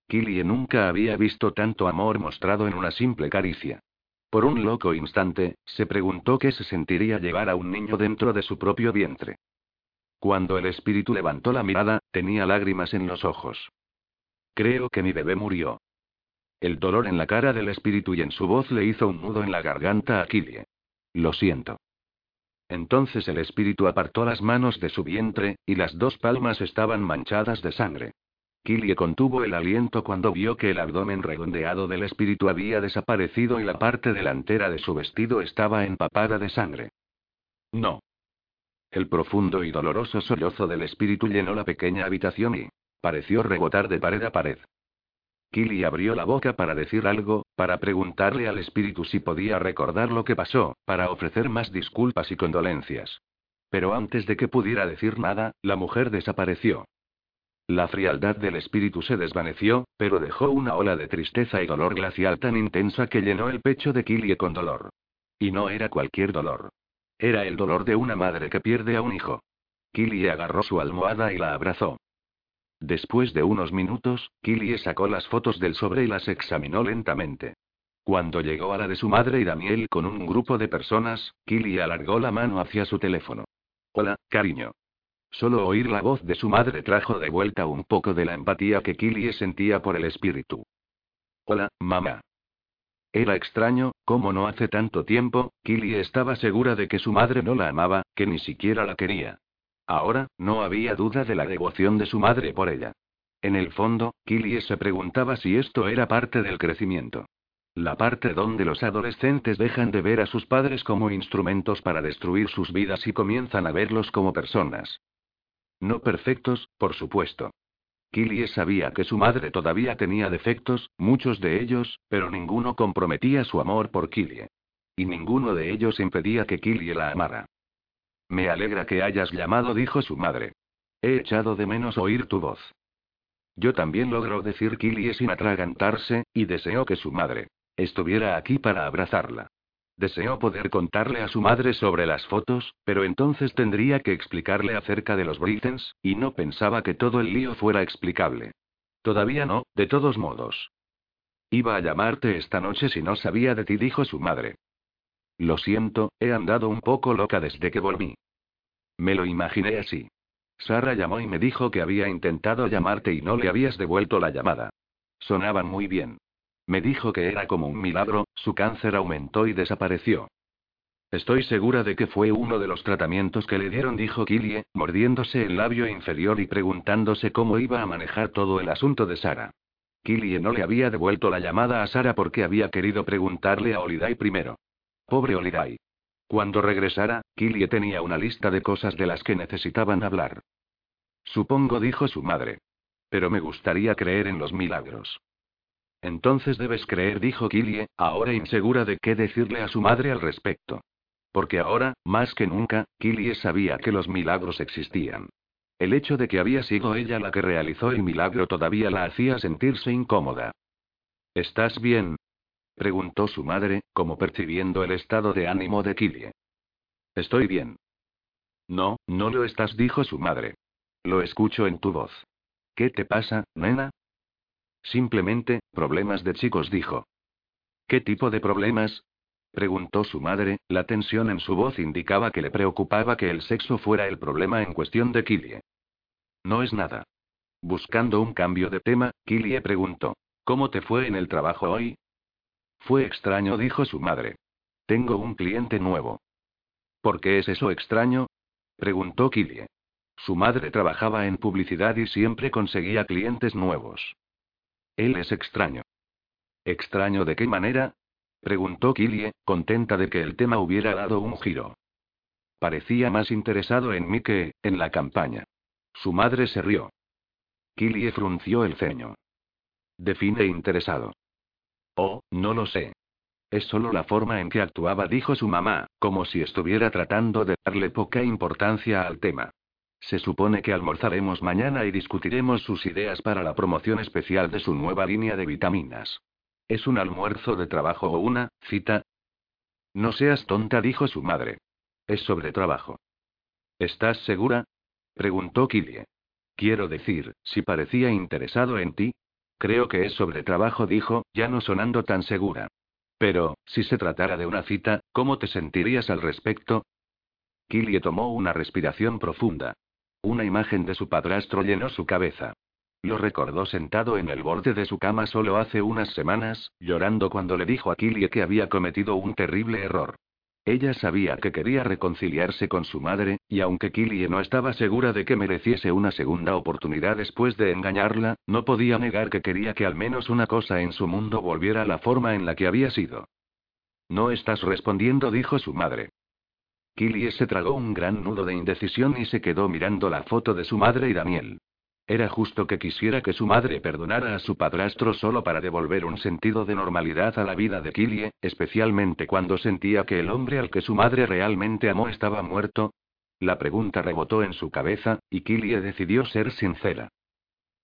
Killie nunca había visto tanto amor mostrado en una simple caricia. Por un loco instante, se preguntó qué se sentiría llevar a un niño dentro de su propio vientre. Cuando el espíritu levantó la mirada, tenía lágrimas en los ojos. Creo que mi bebé murió. El dolor en la cara del espíritu y en su voz le hizo un nudo en la garganta a Killie. Lo siento. Entonces el espíritu apartó las manos de su vientre, y las dos palmas estaban manchadas de sangre. Killie contuvo el aliento cuando vio que el abdomen redondeado del espíritu había desaparecido y la parte delantera de su vestido estaba empapada de sangre. No. El profundo y doloroso sollozo del espíritu llenó la pequeña habitación y pareció rebotar de pared a pared. Killy abrió la boca para decir algo, para preguntarle al espíritu si podía recordar lo que pasó, para ofrecer más disculpas y condolencias. Pero antes de que pudiera decir nada, la mujer desapareció. La frialdad del espíritu se desvaneció, pero dejó una ola de tristeza y dolor glacial tan intensa que llenó el pecho de Killy con dolor. Y no era cualquier dolor. Era el dolor de una madre que pierde a un hijo. Killy agarró su almohada y la abrazó. Después de unos minutos, Killy sacó las fotos del sobre y las examinó lentamente. Cuando llegó a la de su madre y Daniel con un grupo de personas, Killy alargó la mano hacia su teléfono. Hola, cariño. Solo oír la voz de su madre trajo de vuelta un poco de la empatía que Killie sentía por el espíritu. Hola, mamá. Era extraño, como no hace tanto tiempo, Killie estaba segura de que su madre no la amaba, que ni siquiera la quería. Ahora, no había duda de la devoción de su madre por ella. En el fondo, Killie se preguntaba si esto era parte del crecimiento. La parte donde los adolescentes dejan de ver a sus padres como instrumentos para destruir sus vidas y comienzan a verlos como personas. No perfectos, por supuesto. Killie sabía que su madre todavía tenía defectos, muchos de ellos, pero ninguno comprometía su amor por Killie. Y ninguno de ellos impedía que Killie la amara. Me alegra que hayas llamado, dijo su madre. He echado de menos oír tu voz. Yo también logró decir Killie sin atragantarse, y deseó que su madre estuviera aquí para abrazarla. Deseó poder contarle a su madre sobre las fotos, pero entonces tendría que explicarle acerca de los Britens, y no pensaba que todo el lío fuera explicable. Todavía no, de todos modos. Iba a llamarte esta noche si no sabía de ti, dijo su madre. Lo siento, he andado un poco loca desde que volví. Me lo imaginé así. Sara llamó y me dijo que había intentado llamarte y no le habías devuelto la llamada. Sonaban muy bien. Me dijo que era como un milagro, su cáncer aumentó y desapareció. Estoy segura de que fue uno de los tratamientos que le dieron, dijo Killie, mordiéndose el labio inferior y preguntándose cómo iba a manejar todo el asunto de Sara. Killie no le había devuelto la llamada a Sara porque había querido preguntarle a Holiday primero. Pobre Holiday. Cuando regresara, Killie tenía una lista de cosas de las que necesitaban hablar. Supongo, dijo su madre. Pero me gustaría creer en los milagros. Entonces debes creer, dijo Killie, ahora insegura de qué decirle a su madre al respecto. Porque ahora, más que nunca, Killie sabía que los milagros existían. El hecho de que había sido ella la que realizó el milagro todavía la hacía sentirse incómoda. ¿Estás bien? preguntó su madre, como percibiendo el estado de ánimo de Killie. Estoy bien. No, no lo estás, dijo su madre. Lo escucho en tu voz. ¿Qué te pasa, nena? Simplemente, problemas de chicos, dijo. ¿Qué tipo de problemas? preguntó su madre, la tensión en su voz indicaba que le preocupaba que el sexo fuera el problema en cuestión de Killie. No es nada. Buscando un cambio de tema, Killie preguntó: ¿Cómo te fue en el trabajo hoy? Fue extraño, dijo su madre. Tengo un cliente nuevo. ¿Por qué es eso extraño? preguntó Killie. Su madre trabajaba en publicidad y siempre conseguía clientes nuevos. Él es extraño. ¿Extraño de qué manera? preguntó Killie, contenta de que el tema hubiera dado un giro. Parecía más interesado en mí que, en la campaña. Su madre se rió. Killie frunció el ceño. Define interesado. Oh, no lo sé. Es solo la forma en que actuaba, dijo su mamá, como si estuviera tratando de darle poca importancia al tema. Se supone que almorzaremos mañana y discutiremos sus ideas para la promoción especial de su nueva línea de vitaminas. ¿Es un almuerzo de trabajo o una cita? No seas tonta, dijo su madre. Es sobre trabajo. ¿Estás segura? preguntó Killie. Quiero decir, si parecía interesado en ti. Creo que es sobre trabajo, dijo, ya no sonando tan segura. Pero, si se tratara de una cita, ¿cómo te sentirías al respecto? Killie tomó una respiración profunda. Una imagen de su padrastro llenó su cabeza. Lo recordó sentado en el borde de su cama solo hace unas semanas, llorando cuando le dijo a Killie que había cometido un terrible error. Ella sabía que quería reconciliarse con su madre, y aunque Killie no estaba segura de que mereciese una segunda oportunidad después de engañarla, no podía negar que quería que al menos una cosa en su mundo volviera a la forma en la que había sido. No estás respondiendo, dijo su madre. Killie se tragó un gran nudo de indecisión y se quedó mirando la foto de su madre y Daniel. Era justo que quisiera que su madre perdonara a su padrastro solo para devolver un sentido de normalidad a la vida de Killie, especialmente cuando sentía que el hombre al que su madre realmente amó estaba muerto. La pregunta rebotó en su cabeza, y Killie decidió ser sincera.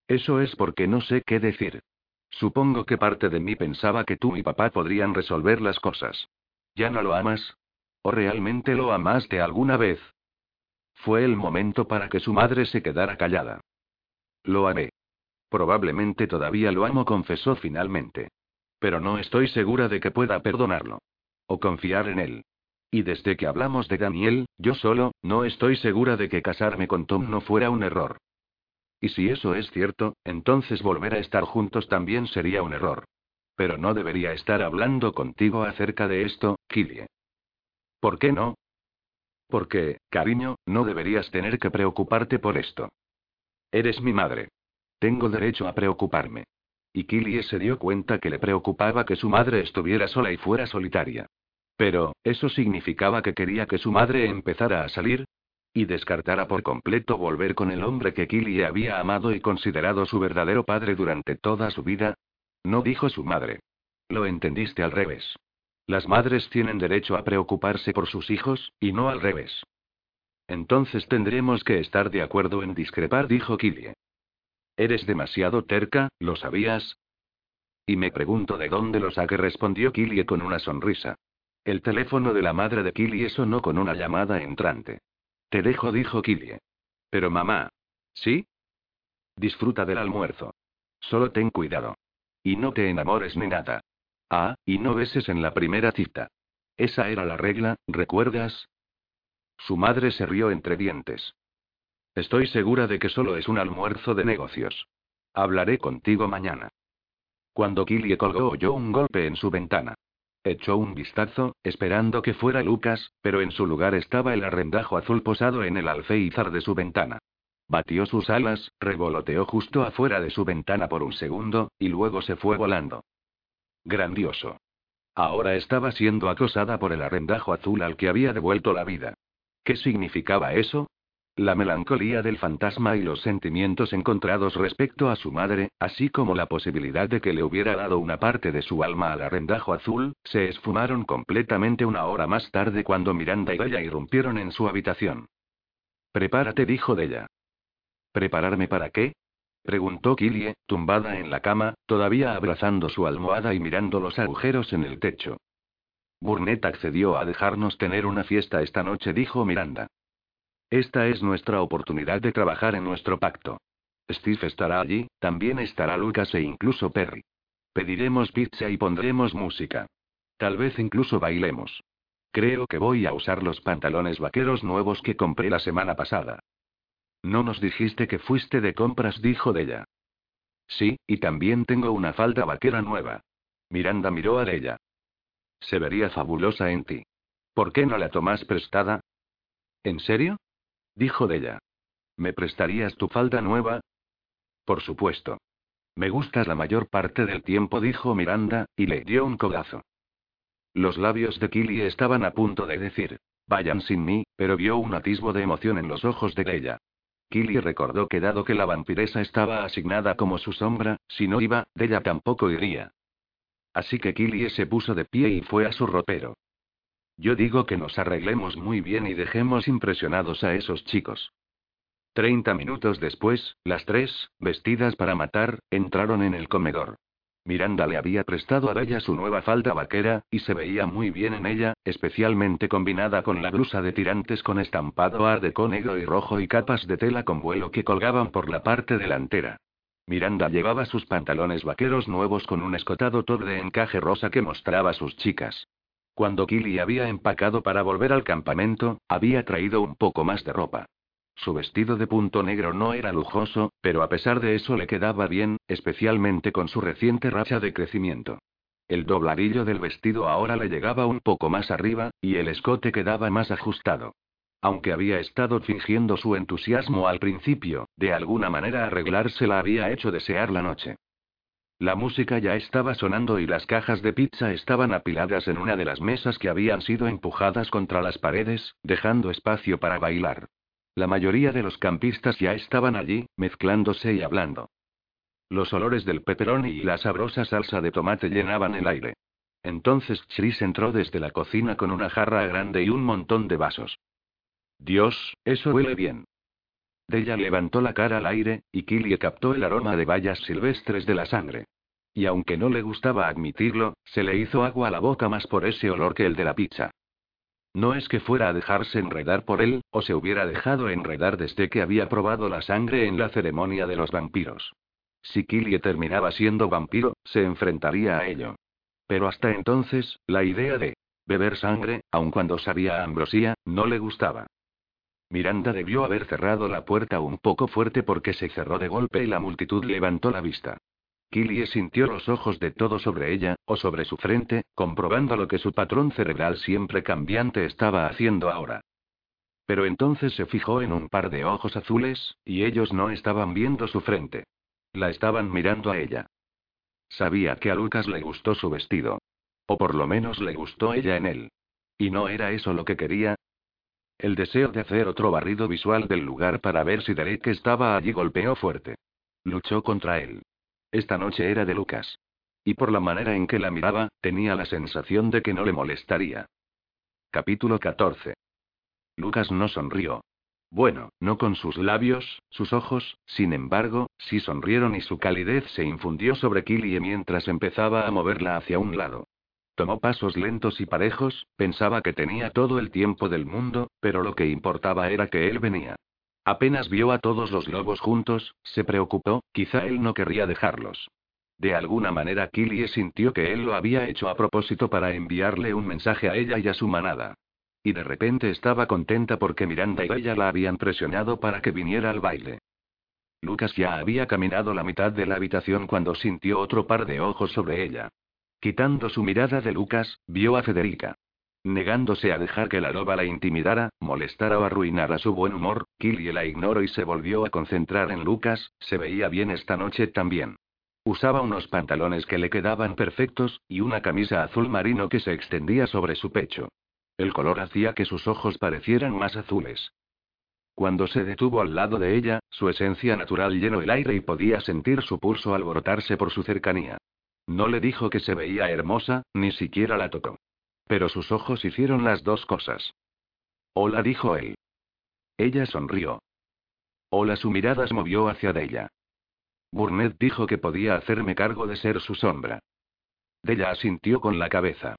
Eso es porque no sé qué decir. Supongo que parte de mí pensaba que tú y papá podrían resolver las cosas. ¿Ya no lo amas? ¿O realmente lo amaste alguna vez? Fue el momento para que su madre se quedara callada. Lo amé. Probablemente todavía lo amo, confesó finalmente. Pero no estoy segura de que pueda perdonarlo. O confiar en él. Y desde que hablamos de Daniel, yo solo, no estoy segura de que casarme con Tom no fuera un error. Y si eso es cierto, entonces volver a estar juntos también sería un error. Pero no debería estar hablando contigo acerca de esto, Killie. ¿Por qué no? Porque, cariño, no deberías tener que preocuparte por esto. Eres mi madre. Tengo derecho a preocuparme. Y Killie se dio cuenta que le preocupaba que su madre estuviera sola y fuera solitaria. Pero, ¿eso significaba que quería que su madre empezara a salir? ¿Y descartara por completo volver con el hombre que Killie había amado y considerado su verdadero padre durante toda su vida? No dijo su madre. Lo entendiste al revés. Las madres tienen derecho a preocuparse por sus hijos, y no al revés. Entonces tendremos que estar de acuerdo en discrepar, dijo Killie. Eres demasiado terca, ¿lo sabías? Y me pregunto de dónde lo saque, respondió Killie con una sonrisa. El teléfono de la madre de Killie sonó con una llamada entrante. Te dejo, dijo Killie. Pero mamá. ¿Sí? Disfruta del almuerzo. Solo ten cuidado. Y no te enamores ni nada. Ah, y no beses en la primera cita. Esa era la regla, ¿recuerdas? Su madre se rió entre dientes. Estoy segura de que solo es un almuerzo de negocios. Hablaré contigo mañana. Cuando Killie colgó oyó un golpe en su ventana. Echó un vistazo, esperando que fuera Lucas, pero en su lugar estaba el arrendajo azul posado en el alféizar de su ventana. Batió sus alas, revoloteó justo afuera de su ventana por un segundo, y luego se fue volando. Grandioso. Ahora estaba siendo acosada por el arrendajo azul al que había devuelto la vida. ¿Qué significaba eso? La melancolía del fantasma y los sentimientos encontrados respecto a su madre, así como la posibilidad de que le hubiera dado una parte de su alma al arrendajo azul, se esfumaron completamente una hora más tarde cuando Miranda y Bella irrumpieron en su habitación. Prepárate, dijo Della. ¿Prepararme para qué? Preguntó Killie, tumbada en la cama, todavía abrazando su almohada y mirando los agujeros en el techo. Burnett accedió a dejarnos tener una fiesta esta noche, dijo Miranda. Esta es nuestra oportunidad de trabajar en nuestro pacto. Steve estará allí, también estará Lucas e incluso Perry. Pediremos pizza y pondremos música. Tal vez incluso bailemos. Creo que voy a usar los pantalones vaqueros nuevos que compré la semana pasada. No nos dijiste que fuiste de compras, dijo Della. Sí, y también tengo una falda vaquera nueva. Miranda miró a ella. Se vería fabulosa en ti. ¿Por qué no la tomas prestada? ¿En serio? Dijo Della. ¿Me prestarías tu falda nueva? Por supuesto. Me gustas la mayor parte del tiempo, dijo Miranda, y le dio un codazo. Los labios de Killy estaban a punto de decir, vayan sin mí, pero vio un atisbo de emoción en los ojos de ella. Killy recordó que dado que la vampiresa estaba asignada como su sombra, si no iba, Della tampoco iría. Así que Killy se puso de pie y fue a su ropero. Yo digo que nos arreglemos muy bien y dejemos impresionados a esos chicos. Treinta minutos después, las tres, vestidas para matar, entraron en el comedor. Miranda le había prestado a Bella su nueva falda vaquera, y se veía muy bien en ella, especialmente combinada con la blusa de tirantes con estampado ardeco negro y rojo y capas de tela con vuelo que colgaban por la parte delantera. Miranda llevaba sus pantalones vaqueros nuevos con un escotado top de encaje rosa que mostraba sus chicas. Cuando Killy había empacado para volver al campamento, había traído un poco más de ropa. Su vestido de punto negro no era lujoso, pero a pesar de eso le quedaba bien, especialmente con su reciente racha de crecimiento. El dobladillo del vestido ahora le llegaba un poco más arriba, y el escote quedaba más ajustado. Aunque había estado fingiendo su entusiasmo al principio, de alguna manera arreglarse la había hecho desear la noche. La música ya estaba sonando y las cajas de pizza estaban apiladas en una de las mesas que habían sido empujadas contra las paredes, dejando espacio para bailar. La mayoría de los campistas ya estaban allí, mezclándose y hablando. Los olores del pepperoni y la sabrosa salsa de tomate llenaban el aire. Entonces Chris entró desde la cocina con una jarra grande y un montón de vasos. Dios, eso huele bien. Della levantó la cara al aire, y Killie captó el aroma de bayas silvestres de la sangre. Y aunque no le gustaba admitirlo, se le hizo agua a la boca más por ese olor que el de la pizza. No es que fuera a dejarse enredar por él, o se hubiera dejado enredar desde que había probado la sangre en la ceremonia de los vampiros. Si Killie terminaba siendo vampiro, se enfrentaría a ello. Pero hasta entonces, la idea de Beber sangre, aun cuando sabía ambrosía, no le gustaba. Miranda debió haber cerrado la puerta un poco fuerte porque se cerró de golpe y la multitud levantó la vista. Killie sintió los ojos de todo sobre ella, o sobre su frente, comprobando lo que su patrón cerebral siempre cambiante estaba haciendo ahora. Pero entonces se fijó en un par de ojos azules, y ellos no estaban viendo su frente. La estaban mirando a ella. Sabía que a Lucas le gustó su vestido. O por lo menos le gustó ella en él. ¿Y no era eso lo que quería? El deseo de hacer otro barrido visual del lugar para ver si Derek estaba allí golpeó fuerte. Luchó contra él. Esta noche era de Lucas. Y por la manera en que la miraba, tenía la sensación de que no le molestaría. Capítulo 14. Lucas no sonrió. Bueno, no con sus labios, sus ojos, sin embargo, sí sonrieron y su calidez se infundió sobre Killie mientras empezaba a moverla hacia un lado. Tomó pasos lentos y parejos, pensaba que tenía todo el tiempo del mundo, pero lo que importaba era que él venía. Apenas vio a todos los lobos juntos, se preocupó, quizá él no querría dejarlos. De alguna manera Killie sintió que él lo había hecho a propósito para enviarle un mensaje a ella y a su manada. Y de repente estaba contenta porque Miranda y ella la habían presionado para que viniera al baile. Lucas ya había caminado la mitad de la habitación cuando sintió otro par de ojos sobre ella. Quitando su mirada de Lucas, vio a Federica. Negándose a dejar que la loba la intimidara, molestara o arruinara su buen humor, Killie la ignoró y se volvió a concentrar en Lucas, se veía bien esta noche también. Usaba unos pantalones que le quedaban perfectos, y una camisa azul marino que se extendía sobre su pecho. El color hacía que sus ojos parecieran más azules. Cuando se detuvo al lado de ella, su esencia natural llenó el aire y podía sentir su pulso alborotarse por su cercanía. No le dijo que se veía hermosa, ni siquiera la tocó. Pero sus ojos hicieron las dos cosas. Hola, dijo él. Ella sonrió. Hola, su mirada se movió hacia ella. Burnett dijo que podía hacerme cargo de ser su sombra. Della asintió con la cabeza.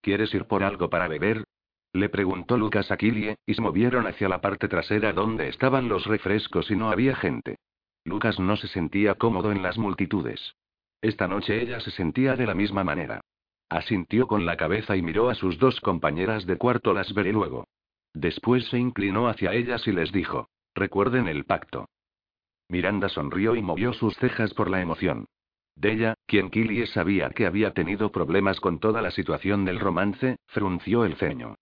¿Quieres ir por algo para beber? Le preguntó Lucas a Killie, y se movieron hacia la parte trasera donde estaban los refrescos y no había gente. Lucas no se sentía cómodo en las multitudes. Esta noche ella se sentía de la misma manera. Asintió con la cabeza y miró a sus dos compañeras de cuarto, las veré luego. Después se inclinó hacia ellas y les dijo, recuerden el pacto. Miranda sonrió y movió sus cejas por la emoción. Della, quien Killie sabía que había tenido problemas con toda la situación del romance, frunció el ceño.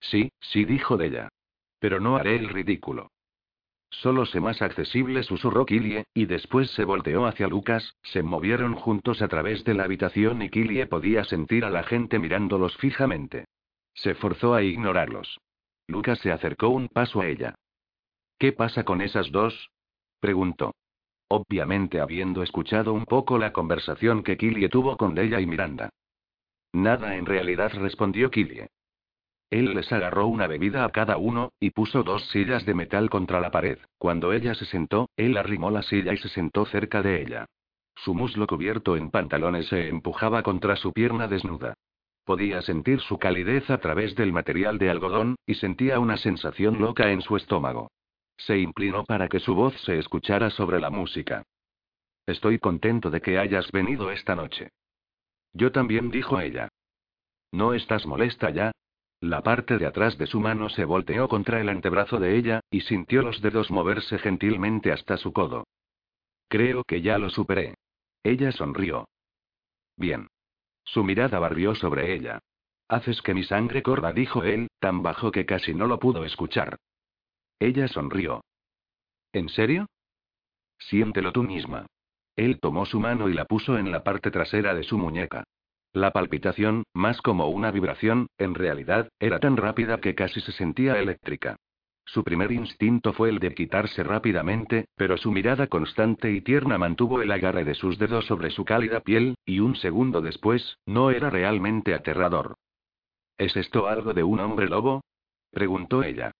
Sí, sí dijo Della. Pero no haré el ridículo. Solo sé más accesible, susurró Killie, y después se volteó hacia Lucas, se movieron juntos a través de la habitación y Killie podía sentir a la gente mirándolos fijamente. Se forzó a ignorarlos. Lucas se acercó un paso a ella. ¿Qué pasa con esas dos? preguntó. Obviamente habiendo escuchado un poco la conversación que Killie tuvo con ella y Miranda. Nada en realidad respondió Killie. Él les agarró una bebida a cada uno, y puso dos sillas de metal contra la pared. Cuando ella se sentó, él arrimó la silla y se sentó cerca de ella. Su muslo cubierto en pantalones se empujaba contra su pierna desnuda. Podía sentir su calidez a través del material de algodón, y sentía una sensación loca en su estómago. Se inclinó para que su voz se escuchara sobre la música. Estoy contento de que hayas venido esta noche. Yo también, dijo ella. ¿No estás molesta ya? La parte de atrás de su mano se volteó contra el antebrazo de ella, y sintió los dedos moverse gentilmente hasta su codo. Creo que ya lo superé. Ella sonrió. Bien. Su mirada barrió sobre ella. Haces que mi sangre corra, dijo él, tan bajo que casi no lo pudo escuchar. Ella sonrió. ¿En serio? Siéntelo tú misma. Él tomó su mano y la puso en la parte trasera de su muñeca. La palpitación, más como una vibración, en realidad, era tan rápida que casi se sentía eléctrica. Su primer instinto fue el de quitarse rápidamente, pero su mirada constante y tierna mantuvo el agarre de sus dedos sobre su cálida piel, y un segundo después, no era realmente aterrador. ¿Es esto algo de un hombre lobo? preguntó ella.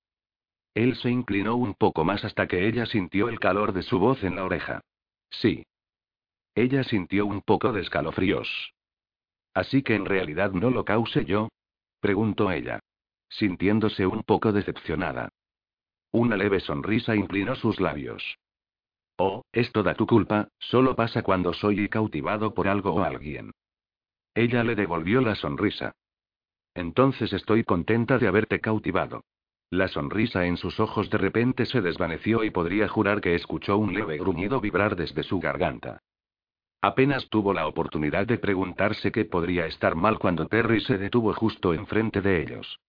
Él se inclinó un poco más hasta que ella sintió el calor de su voz en la oreja. Sí. Ella sintió un poco de escalofríos. Así que en realidad no lo cause yo? preguntó ella. Sintiéndose un poco decepcionada. Una leve sonrisa inclinó sus labios. Oh, es toda tu culpa, solo pasa cuando soy cautivado por algo o alguien. Ella le devolvió la sonrisa. Entonces estoy contenta de haberte cautivado. La sonrisa en sus ojos de repente se desvaneció y podría jurar que escuchó un leve gruñido vibrar desde su garganta. Apenas tuvo la oportunidad de preguntarse qué podría estar mal cuando Terry se detuvo justo enfrente de ellos.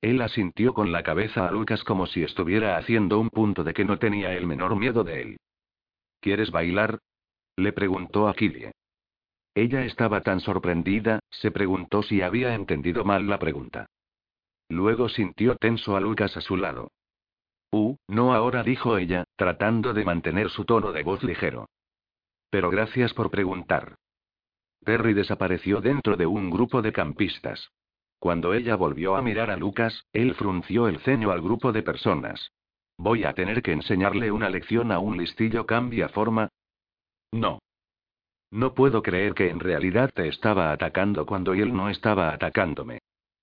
Él asintió con la cabeza a Lucas como si estuviera haciendo un punto de que no tenía el menor miedo de él. ¿Quieres bailar? le preguntó a Killie. Ella estaba tan sorprendida, se preguntó si había entendido mal la pregunta. Luego sintió tenso a Lucas a su lado. Uh, no ahora, dijo ella, tratando de mantener su tono de voz ligero. Pero gracias por preguntar. Perry desapareció dentro de un grupo de campistas. Cuando ella volvió a mirar a Lucas, él frunció el ceño al grupo de personas. ¿Voy a tener que enseñarle una lección a un listillo cambia forma? No. No puedo creer que en realidad te estaba atacando cuando él no estaba atacándome.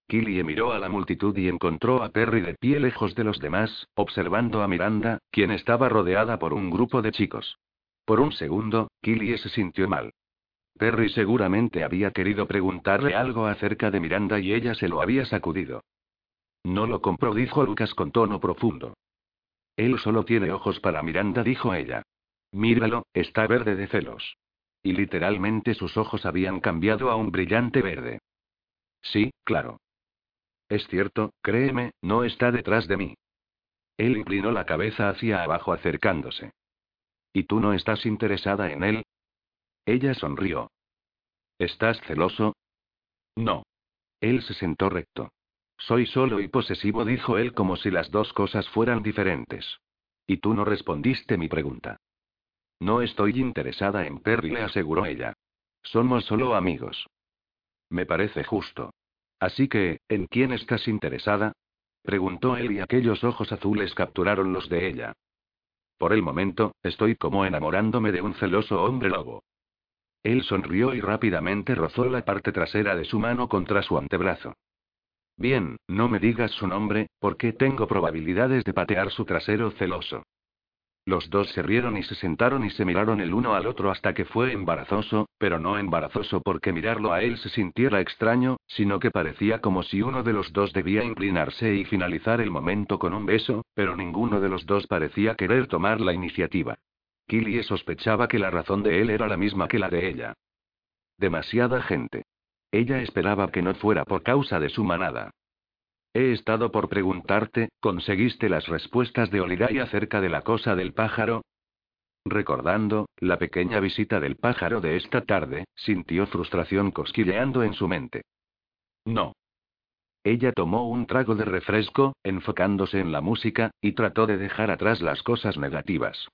Killie miró a la multitud y encontró a Perry de pie lejos de los demás, observando a Miranda, quien estaba rodeada por un grupo de chicos. Por un segundo, Killie se sintió mal. Perry seguramente había querido preguntarle algo acerca de Miranda y ella se lo había sacudido. No lo compró, dijo Lucas con tono profundo. Él solo tiene ojos para Miranda, dijo ella. Míralo, está verde de celos. Y literalmente sus ojos habían cambiado a un brillante verde. Sí, claro. Es cierto, créeme, no está detrás de mí. Él inclinó la cabeza hacia abajo acercándose. ¿Y tú no estás interesada en él? Ella sonrió. ¿Estás celoso? No. Él se sentó recto. Soy solo y posesivo, dijo él como si las dos cosas fueran diferentes. Y tú no respondiste mi pregunta. No estoy interesada en Perry, le aseguró ella. Somos solo amigos. Me parece justo. Así que, ¿en quién estás interesada? preguntó él y aquellos ojos azules capturaron los de ella. Por el momento, estoy como enamorándome de un celoso hombre lobo. Él sonrió y rápidamente rozó la parte trasera de su mano contra su antebrazo. Bien, no me digas su nombre, porque tengo probabilidades de patear su trasero celoso. Los dos se rieron y se sentaron y se miraron el uno al otro hasta que fue embarazoso, pero no embarazoso porque mirarlo a él se sintiera extraño, sino que parecía como si uno de los dos debía inclinarse y finalizar el momento con un beso, pero ninguno de los dos parecía querer tomar la iniciativa. Killie sospechaba que la razón de él era la misma que la de ella. Demasiada gente. Ella esperaba que no fuera por causa de su manada. He estado por preguntarte, ¿conseguiste las respuestas de Oliday acerca de la cosa del pájaro? Recordando, la pequeña visita del pájaro de esta tarde, sintió frustración cosquilleando en su mente. No. Ella tomó un trago de refresco, enfocándose en la música, y trató de dejar atrás las cosas negativas.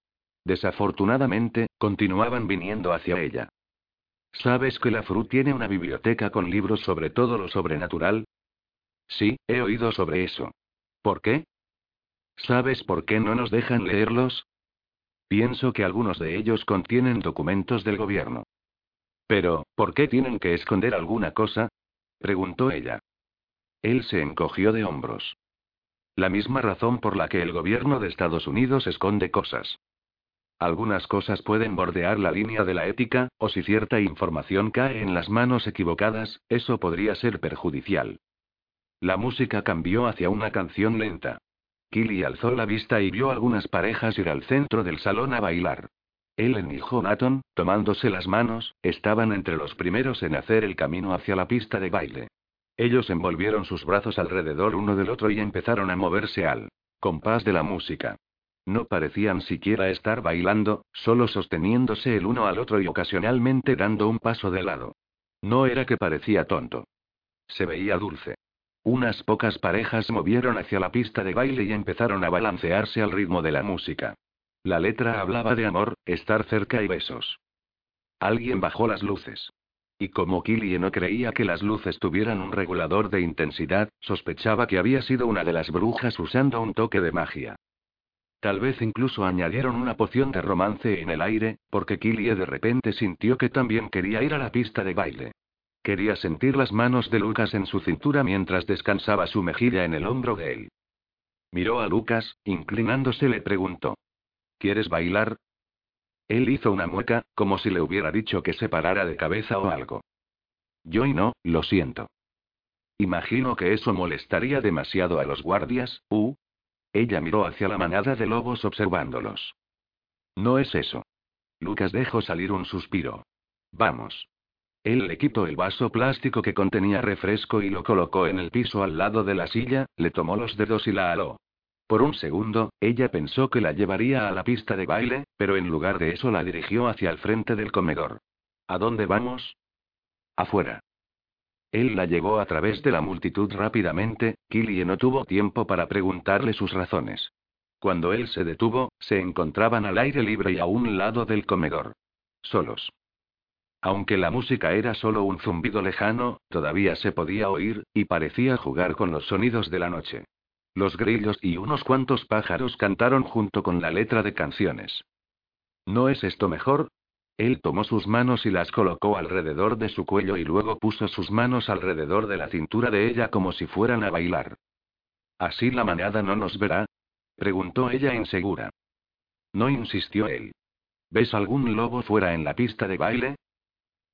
Desafortunadamente, continuaban viniendo hacia ella. ¿Sabes que la Fru tiene una biblioteca con libros sobre todo lo sobrenatural? Sí, he oído sobre eso. ¿Por qué? ¿Sabes por qué no nos dejan leerlos? Pienso que algunos de ellos contienen documentos del gobierno. Pero, ¿por qué tienen que esconder alguna cosa? preguntó ella. Él se encogió de hombros. La misma razón por la que el gobierno de Estados Unidos esconde cosas. Algunas cosas pueden bordear la línea de la ética, o si cierta información cae en las manos equivocadas, eso podría ser perjudicial. La música cambió hacia una canción lenta. Killy alzó la vista y vio algunas parejas ir al centro del salón a bailar. Ellen y Jonathan, tomándose las manos, estaban entre los primeros en hacer el camino hacia la pista de baile. Ellos envolvieron sus brazos alrededor uno del otro y empezaron a moverse al compás de la música. No parecían siquiera estar bailando, solo sosteniéndose el uno al otro y ocasionalmente dando un paso de lado. No era que parecía tonto. Se veía dulce. Unas pocas parejas movieron hacia la pista de baile y empezaron a balancearse al ritmo de la música. La letra hablaba de amor, estar cerca y besos. Alguien bajó las luces. Y como Killie no creía que las luces tuvieran un regulador de intensidad, sospechaba que había sido una de las brujas usando un toque de magia. Tal vez incluso añadieron una poción de romance en el aire, porque Killie de repente sintió que también quería ir a la pista de baile. Quería sentir las manos de Lucas en su cintura mientras descansaba su mejilla en el hombro de él. Miró a Lucas, inclinándose le preguntó. ¿Quieres bailar? Él hizo una mueca, como si le hubiera dicho que se parara de cabeza o algo. Yo y no, lo siento. Imagino que eso molestaría demasiado a los guardias, ¿uh? Ella miró hacia la manada de lobos observándolos. No es eso. Lucas dejó salir un suspiro. Vamos. Él le quitó el vaso plástico que contenía refresco y lo colocó en el piso al lado de la silla, le tomó los dedos y la aló. Por un segundo, ella pensó que la llevaría a la pista de baile, pero en lugar de eso la dirigió hacia el frente del comedor. ¿A dónde vamos? Afuera. Él la llevó a través de la multitud rápidamente, Killie no tuvo tiempo para preguntarle sus razones. Cuando él se detuvo, se encontraban al aire libre y a un lado del comedor. Solos. Aunque la música era solo un zumbido lejano, todavía se podía oír, y parecía jugar con los sonidos de la noche. Los grillos y unos cuantos pájaros cantaron junto con la letra de canciones. ¿No es esto mejor? Él tomó sus manos y las colocó alrededor de su cuello y luego puso sus manos alrededor de la cintura de ella como si fueran a bailar. ¿Así la manada no nos verá? preguntó ella insegura. No insistió él. ¿Ves algún lobo fuera en la pista de baile?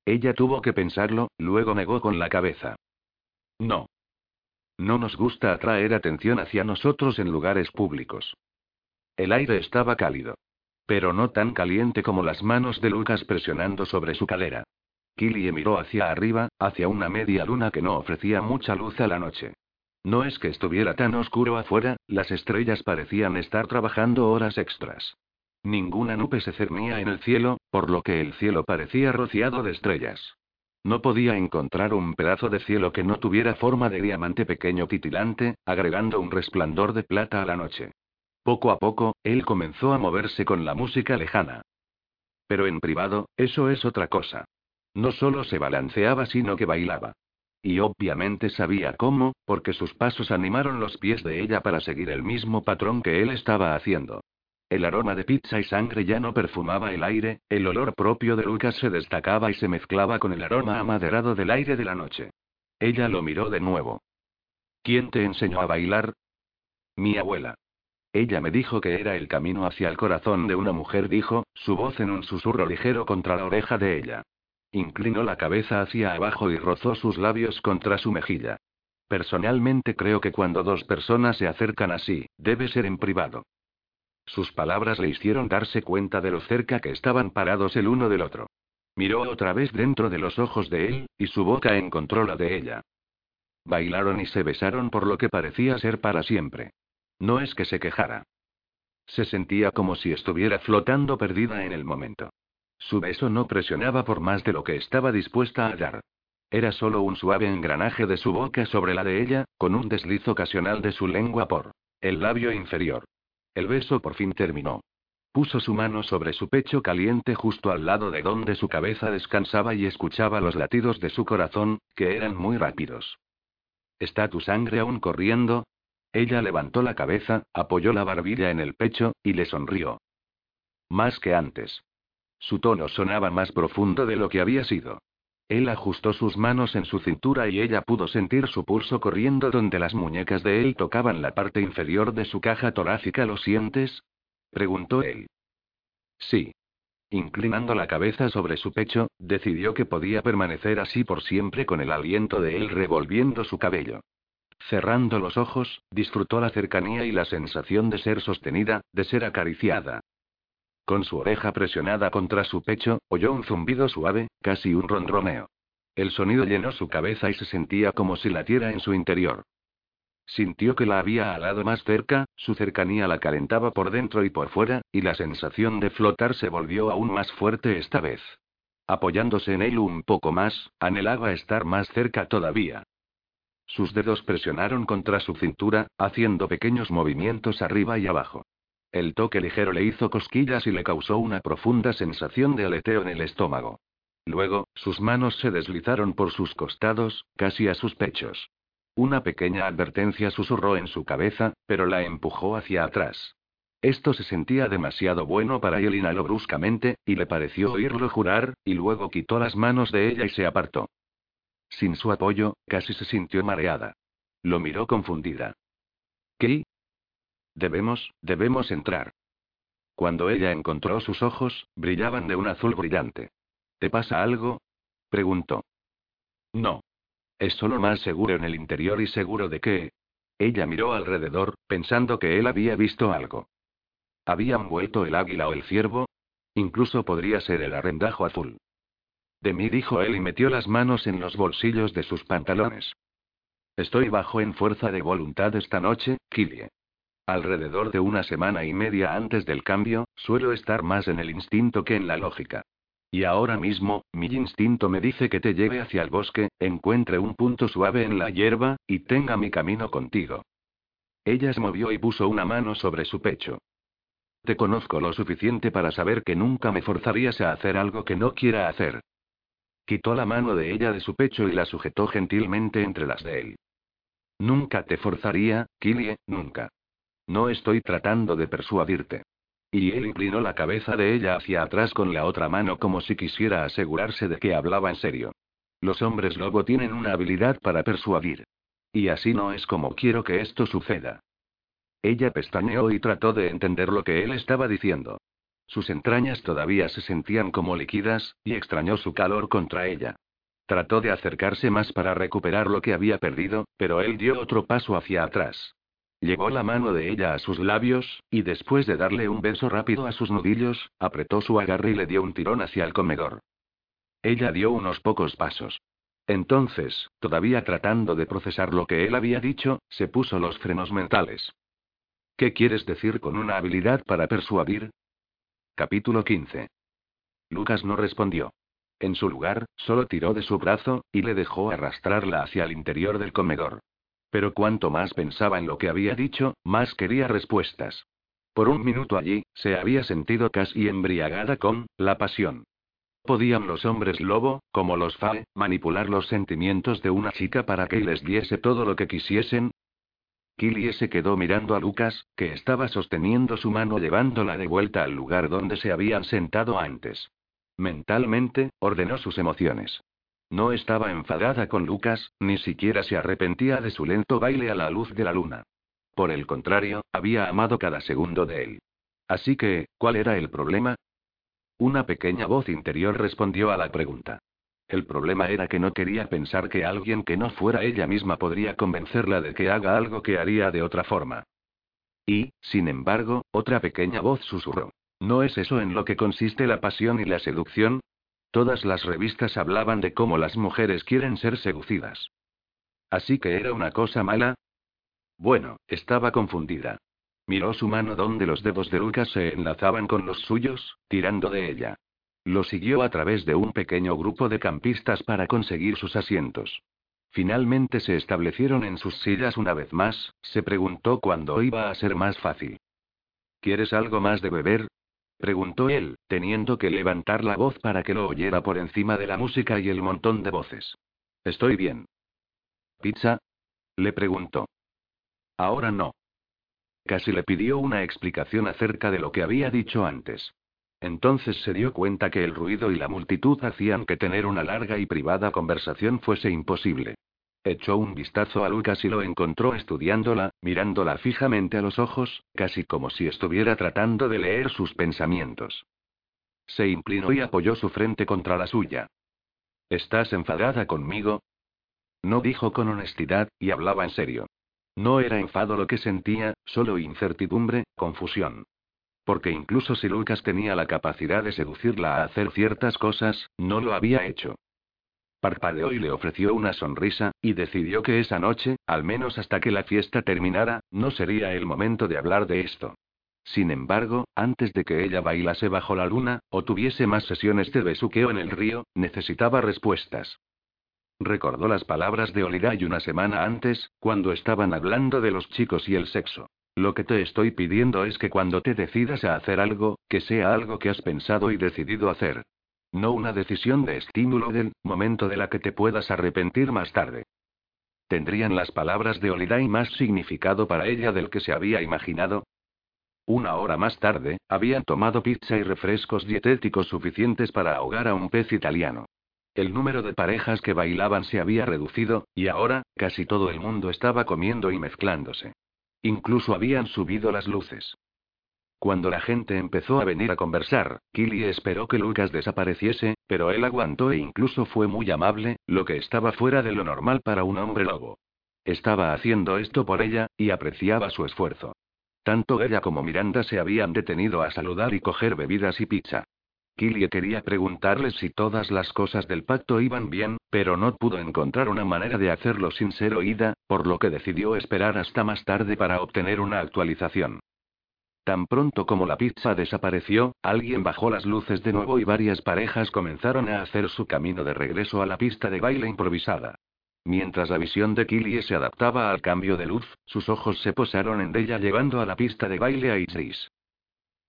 Ella tuvo que pensarlo, luego negó con la cabeza. No. No nos gusta atraer atención hacia nosotros en lugares públicos. El aire estaba cálido. Pero no tan caliente como las manos de Lucas presionando sobre su cadera. Killie miró hacia arriba, hacia una media luna que no ofrecía mucha luz a la noche. No es que estuviera tan oscuro afuera, las estrellas parecían estar trabajando horas extras. Ninguna nube se cernía en el cielo, por lo que el cielo parecía rociado de estrellas. No podía encontrar un pedazo de cielo que no tuviera forma de diamante pequeño titilante, agregando un resplandor de plata a la noche. Poco a poco, él comenzó a moverse con la música lejana. Pero en privado, eso es otra cosa. No solo se balanceaba, sino que bailaba. Y obviamente sabía cómo, porque sus pasos animaron los pies de ella para seguir el mismo patrón que él estaba haciendo. El aroma de pizza y sangre ya no perfumaba el aire, el olor propio de Lucas se destacaba y se mezclaba con el aroma amaderado del aire de la noche. Ella lo miró de nuevo. ¿Quién te enseñó a bailar? Mi abuela. Ella me dijo que era el camino hacia el corazón de una mujer, dijo, su voz en un susurro ligero contra la oreja de ella. Inclinó la cabeza hacia abajo y rozó sus labios contra su mejilla. Personalmente creo que cuando dos personas se acercan así, debe ser en privado. Sus palabras le hicieron darse cuenta de lo cerca que estaban parados el uno del otro. Miró otra vez dentro de los ojos de él, y su boca encontró la de ella. Bailaron y se besaron por lo que parecía ser para siempre. No es que se quejara. Se sentía como si estuviera flotando perdida en el momento. Su beso no presionaba por más de lo que estaba dispuesta a dar. Era solo un suave engranaje de su boca sobre la de ella, con un desliz ocasional de su lengua por el labio inferior. El beso por fin terminó. Puso su mano sobre su pecho caliente justo al lado de donde su cabeza descansaba y escuchaba los latidos de su corazón, que eran muy rápidos. ¿Está tu sangre aún corriendo? Ella levantó la cabeza, apoyó la barbilla en el pecho, y le sonrió. Más que antes. Su tono sonaba más profundo de lo que había sido. Él ajustó sus manos en su cintura y ella pudo sentir su pulso corriendo donde las muñecas de él tocaban la parte inferior de su caja torácica. ¿Lo sientes? preguntó él. Sí. Inclinando la cabeza sobre su pecho, decidió que podía permanecer así por siempre con el aliento de él revolviendo su cabello. Cerrando los ojos, disfrutó la cercanía y la sensación de ser sostenida, de ser acariciada. Con su oreja presionada contra su pecho, oyó un zumbido suave, casi un ronroneo. El sonido llenó su cabeza y se sentía como si latiera en su interior. Sintió que la había alado más cerca, su cercanía la calentaba por dentro y por fuera, y la sensación de flotar se volvió aún más fuerte esta vez. Apoyándose en él un poco más, anhelaba estar más cerca todavía. Sus dedos presionaron contra su cintura, haciendo pequeños movimientos arriba y abajo. El toque ligero le hizo cosquillas y le causó una profunda sensación de aleteo en el estómago. Luego, sus manos se deslizaron por sus costados, casi a sus pechos. Una pequeña advertencia susurró en su cabeza, pero la empujó hacia atrás. Esto se sentía demasiado bueno para él. Inhaló bruscamente, y le pareció oírlo jurar, y luego quitó las manos de ella y se apartó. Sin su apoyo, casi se sintió mareada. Lo miró confundida. ¿Qué? Debemos, debemos entrar. Cuando ella encontró sus ojos, brillaban de un azul brillante. ¿Te pasa algo? preguntó. No. Es solo más seguro en el interior y seguro de que... Ella miró alrededor, pensando que él había visto algo. ¿Habían vuelto el águila o el ciervo? Incluso podría ser el arrendajo azul. De mí dijo él y metió las manos en los bolsillos de sus pantalones. Estoy bajo en fuerza de voluntad esta noche, Killie. Alrededor de una semana y media antes del cambio, suelo estar más en el instinto que en la lógica. Y ahora mismo, mi instinto me dice que te lleve hacia el bosque, encuentre un punto suave en la hierba, y tenga mi camino contigo. Ella se movió y puso una mano sobre su pecho. Te conozco lo suficiente para saber que nunca me forzarías a hacer algo que no quiera hacer. Quitó la mano de ella de su pecho y la sujetó gentilmente entre las de él. Nunca te forzaría, Killie, nunca. No estoy tratando de persuadirte. Y él inclinó la cabeza de ella hacia atrás con la otra mano como si quisiera asegurarse de que hablaba en serio. Los hombres lobo tienen una habilidad para persuadir. Y así no es como quiero que esto suceda. Ella pestañeó y trató de entender lo que él estaba diciendo. Sus entrañas todavía se sentían como líquidas, y extrañó su calor contra ella. Trató de acercarse más para recuperar lo que había perdido, pero él dio otro paso hacia atrás. Llevó la mano de ella a sus labios, y después de darle un beso rápido a sus nudillos, apretó su agarre y le dio un tirón hacia el comedor. Ella dio unos pocos pasos. Entonces, todavía tratando de procesar lo que él había dicho, se puso los frenos mentales. ¿Qué quieres decir con una habilidad para persuadir? Capítulo 15. Lucas no respondió. En su lugar, solo tiró de su brazo, y le dejó arrastrarla hacia el interior del comedor. Pero cuanto más pensaba en lo que había dicho, más quería respuestas. Por un minuto allí, se había sentido casi embriagada con la pasión. ¿Podían los hombres lobo, como los Fae, manipular los sentimientos de una chica para que les diese todo lo que quisiesen? Killie se quedó mirando a Lucas, que estaba sosteniendo su mano llevándola de vuelta al lugar donde se habían sentado antes. Mentalmente, ordenó sus emociones. No estaba enfadada con Lucas, ni siquiera se arrepentía de su lento baile a la luz de la luna. Por el contrario, había amado cada segundo de él. Así que, ¿cuál era el problema? Una pequeña voz interior respondió a la pregunta. El problema era que no quería pensar que alguien que no fuera ella misma podría convencerla de que haga algo que haría de otra forma. Y, sin embargo, otra pequeña voz susurró. ¿No es eso en lo que consiste la pasión y la seducción? Todas las revistas hablaban de cómo las mujeres quieren ser seducidas. ¿Así que era una cosa mala? Bueno, estaba confundida. Miró su mano donde los dedos de Lucas se enlazaban con los suyos, tirando de ella. Lo siguió a través de un pequeño grupo de campistas para conseguir sus asientos. Finalmente se establecieron en sus sillas una vez más, se preguntó cuándo iba a ser más fácil. ¿Quieres algo más de beber? Preguntó él, teniendo que levantar la voz para que lo oyera por encima de la música y el montón de voces. Estoy bien. ¿Pizza? Le preguntó. Ahora no. Casi le pidió una explicación acerca de lo que había dicho antes. Entonces se dio cuenta que el ruido y la multitud hacían que tener una larga y privada conversación fuese imposible. Echó un vistazo a Lucas y lo encontró estudiándola, mirándola fijamente a los ojos, casi como si estuviera tratando de leer sus pensamientos. Se inclinó y apoyó su frente contra la suya. ¿Estás enfadada conmigo? No dijo con honestidad, y hablaba en serio. No era enfado lo que sentía, solo incertidumbre, confusión. Porque incluso si Lucas tenía la capacidad de seducirla a hacer ciertas cosas, no lo había hecho. Parpadeó y le ofreció una sonrisa, y decidió que esa noche, al menos hasta que la fiesta terminara, no sería el momento de hablar de esto. Sin embargo, antes de que ella bailase bajo la luna, o tuviese más sesiones de besuqueo en el río, necesitaba respuestas. Recordó las palabras de Oliday una semana antes, cuando estaban hablando de los chicos y el sexo. Lo que te estoy pidiendo es que cuando te decidas a hacer algo, que sea algo que has pensado y decidido hacer. No una decisión de estímulo del momento de la que te puedas arrepentir más tarde. ¿Tendrían las palabras de Holiday más significado para ella del que se había imaginado? Una hora más tarde, habían tomado pizza y refrescos dietéticos suficientes para ahogar a un pez italiano. El número de parejas que bailaban se había reducido, y ahora, casi todo el mundo estaba comiendo y mezclándose. Incluso habían subido las luces. Cuando la gente empezó a venir a conversar, Killy esperó que Lucas desapareciese, Pero él aguantó e incluso fue muy amable, lo que estaba fuera de lo normal para un hombre lobo. Estaba haciendo esto por ella, y apreciaba su esfuerzo. Tanto ella como Miranda se habían detenido a saludar y coger bebidas y pizza. Killie quería preguntarles si todas las cosas del pacto iban bien, pero no pudo encontrar una manera de hacerlo sin ser oída, por lo que decidió esperar hasta más tarde para obtener una actualización. Tan pronto como la pizza desapareció, alguien bajó las luces de nuevo y varias parejas comenzaron a hacer su camino de regreso a la pista de baile improvisada. Mientras la visión de Killie se adaptaba al cambio de luz, sus ojos se posaron en ella llevando a la pista de baile a Isis.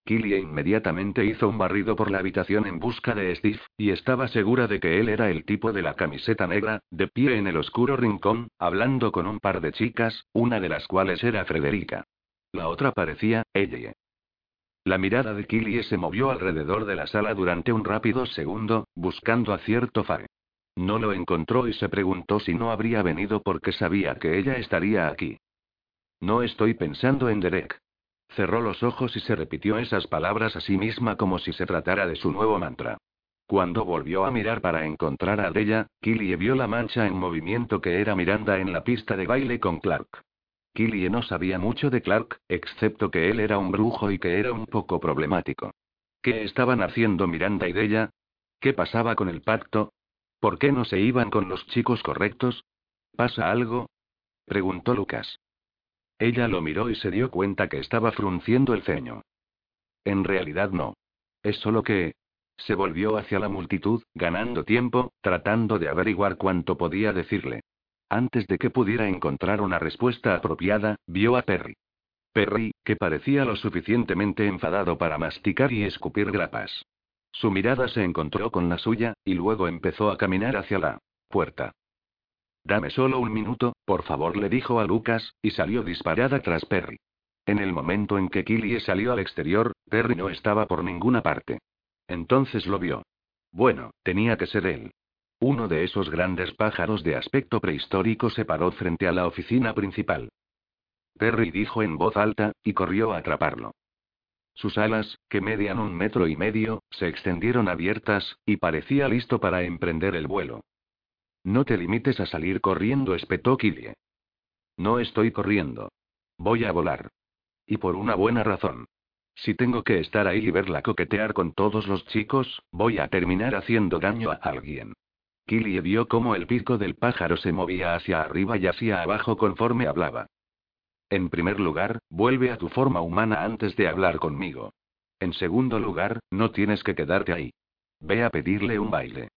Killie inmediatamente hizo un barrido por la habitación en busca de Steve, y estaba segura de que él era el tipo de la camiseta negra, de pie en el oscuro rincón, hablando con un par de chicas, una de las cuales era Frederica. La otra parecía, ella. La mirada de Killie se movió alrededor de la sala durante un rápido segundo, buscando a cierto Fae. No lo encontró y se preguntó si no habría venido porque sabía que ella estaría aquí. No estoy pensando en Derek. Cerró los ojos y se repitió esas palabras a sí misma como si se tratara de su nuevo mantra. Cuando volvió a mirar para encontrar a Della, Killie vio la mancha en movimiento que era Miranda en la pista de baile con Clark. Killie no sabía mucho de Clark, excepto que él era un brujo y que era un poco problemático. ¿Qué estaban haciendo Miranda y Della? ¿Qué pasaba con el pacto? ¿Por qué no se iban con los chicos correctos? ¿Pasa algo? preguntó Lucas. Ella lo miró y se dio cuenta que estaba frunciendo el ceño. En realidad no. Es solo que... Se volvió hacia la multitud, ganando tiempo, tratando de averiguar cuánto podía decirle. Antes de que pudiera encontrar una respuesta apropiada, vio a Perry. Perry, que parecía lo suficientemente enfadado para masticar y escupir grapas. Su mirada se encontró con la suya, y luego empezó a caminar hacia la puerta. Dame solo un minuto, por favor, le dijo a Lucas, y salió disparada tras Perry. En el momento en que Killie salió al exterior, Perry no estaba por ninguna parte. Entonces lo vio. Bueno, tenía que ser él. Uno de esos grandes pájaros de aspecto prehistórico se paró frente a la oficina principal. Perry dijo en voz alta, y corrió a atraparlo. Sus alas, que medían un metro y medio, se extendieron abiertas, y parecía listo para emprender el vuelo. No te limites a salir corriendo, espetó Killie. No estoy corriendo. Voy a volar. Y por una buena razón. Si tengo que estar ahí y verla coquetear con todos los chicos, voy a terminar haciendo daño a alguien. Killie vio cómo el pico del pájaro se movía hacia arriba y hacia abajo conforme hablaba. En primer lugar, vuelve a tu forma humana antes de hablar conmigo. En segundo lugar, no tienes que quedarte ahí. Ve a pedirle un baile.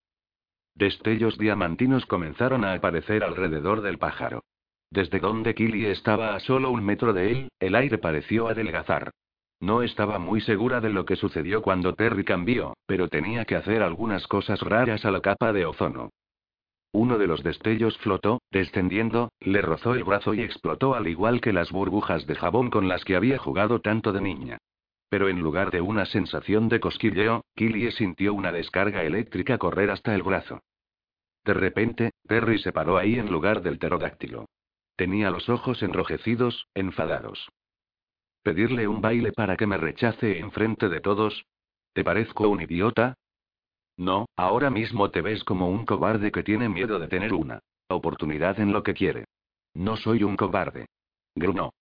Destellos diamantinos comenzaron a aparecer alrededor del pájaro. Desde donde Killy estaba a solo un metro de él, el aire pareció adelgazar. No estaba muy segura de lo que sucedió cuando Terry cambió, pero tenía que hacer algunas cosas raras a la capa de ozono. Uno de los destellos flotó, descendiendo, le rozó el brazo y explotó al igual que las burbujas de jabón con las que había jugado tanto de niña. Pero en lugar de una sensación de cosquilleo, Killie sintió una descarga eléctrica correr hasta el brazo. De repente, Terry se paró ahí en lugar del pterodáctilo. Tenía los ojos enrojecidos, enfadados. ¿Pedirle un baile para que me rechace en frente de todos? ¿Te parezco un idiota? No, ahora mismo te ves como un cobarde que tiene miedo de tener una oportunidad en lo que quiere. No soy un cobarde. Gruno.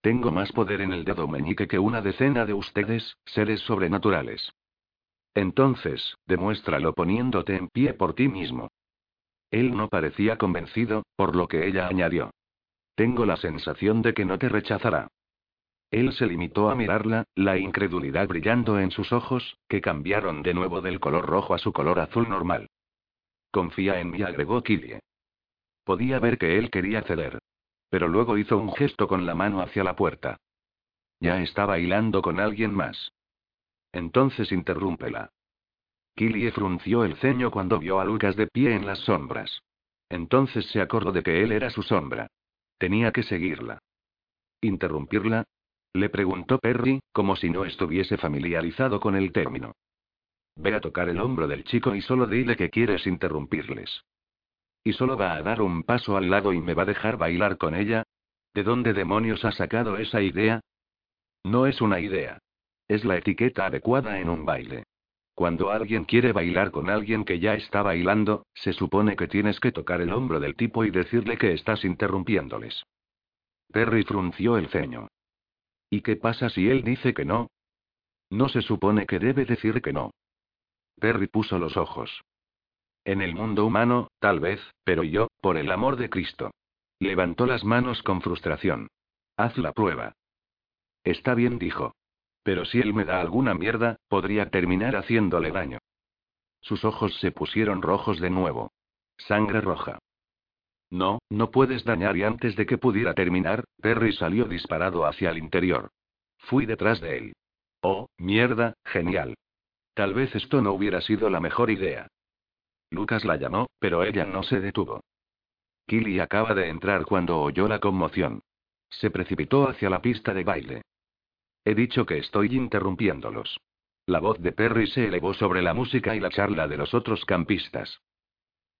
Tengo más poder en el dedo meñique que una decena de ustedes, seres sobrenaturales. Entonces, demuéstralo poniéndote en pie por ti mismo. Él no parecía convencido, por lo que ella añadió. Tengo la sensación de que no te rechazará. Él se limitó a mirarla, la incredulidad brillando en sus ojos, que cambiaron de nuevo del color rojo a su color azul normal. Confía en mí, agregó Killie. Podía ver que él quería ceder. Pero luego hizo un gesto con la mano hacia la puerta. Ya está bailando con alguien más. Entonces interrúmpela. Killie frunció el ceño cuando vio a Lucas de pie en las sombras. Entonces se acordó de que él era su sombra. Tenía que seguirla. ¿Interrumpirla? Le preguntó Perry, como si no estuviese familiarizado con el término. Ve a tocar el hombro del chico y solo dile que quieres interrumpirles. ¿Y solo va a dar un paso al lado y me va a dejar bailar con ella? ¿De dónde demonios ha sacado esa idea? No es una idea. Es la etiqueta adecuada en un baile. Cuando alguien quiere bailar con alguien que ya está bailando, se supone que tienes que tocar el hombro del tipo y decirle que estás interrumpiéndoles. Perry frunció el ceño. ¿Y qué pasa si él dice que no? No se supone que debe decir que no. Perry puso los ojos. En el mundo humano, tal vez, pero yo, por el amor de Cristo. Levantó las manos con frustración. Haz la prueba. Está bien, dijo. Pero si él me da alguna mierda, podría terminar haciéndole daño. Sus ojos se pusieron rojos de nuevo. Sangre roja. No, no puedes dañar y antes de que pudiera terminar, Perry salió disparado hacia el interior. Fui detrás de él. Oh, mierda, genial. Tal vez esto no hubiera sido la mejor idea. Lucas la llamó, pero ella no se detuvo. Killy acaba de entrar cuando oyó la conmoción. Se precipitó hacia la pista de baile. He dicho que estoy interrumpiéndolos. La voz de Perry se elevó sobre la música y la charla de los otros campistas.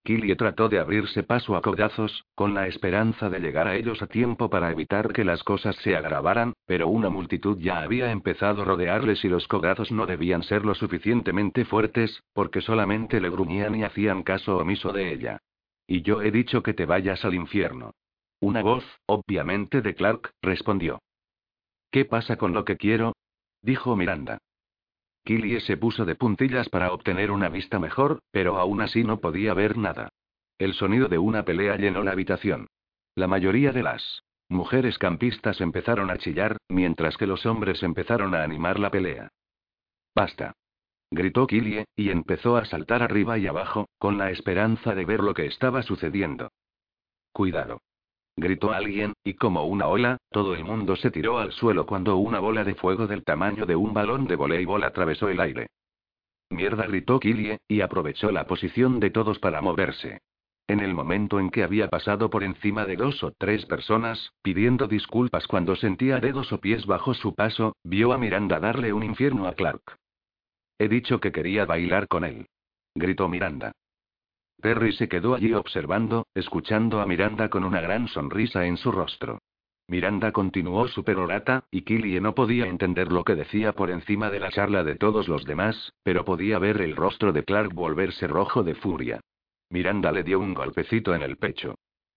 Killy trató de abrirse paso a codazos, con la esperanza de llegar a ellos a tiempo para evitar que las cosas se agravaran, pero una multitud ya había empezado a rodearles y los codazos no debían ser lo suficientemente fuertes, porque solamente le gruñían y hacían caso omiso de ella. Y yo he dicho que te vayas al infierno. Una voz, obviamente de Clark, respondió. ¿Qué pasa con lo que quiero? dijo Miranda. Killie se puso de puntillas para obtener una vista mejor, pero aún así no podía ver nada. El sonido de una pelea llenó la habitación. La mayoría de las mujeres campistas empezaron a chillar, mientras que los hombres empezaron a animar la pelea. Basta. Gritó Killie, y empezó a saltar arriba y abajo, con la esperanza de ver lo que estaba sucediendo. Cuidado gritó alguien, y como una ola, todo el mundo se tiró al suelo cuando una bola de fuego del tamaño de un balón de voleibol atravesó el aire. Mierda, gritó Killie, y aprovechó la posición de todos para moverse. En el momento en que había pasado por encima de dos o tres personas, pidiendo disculpas cuando sentía dedos o pies bajo su paso, vio a Miranda darle un infierno a Clark. He dicho que quería bailar con él. Gritó Miranda. Perry se quedó allí observando, escuchando a Miranda con una gran sonrisa en su rostro. Miranda continuó su perorata, y Killie no podía entender lo que decía por encima de la charla de todos los demás, pero podía ver el rostro de Clark volverse rojo de furia. Miranda le dio un golpecito en el pecho.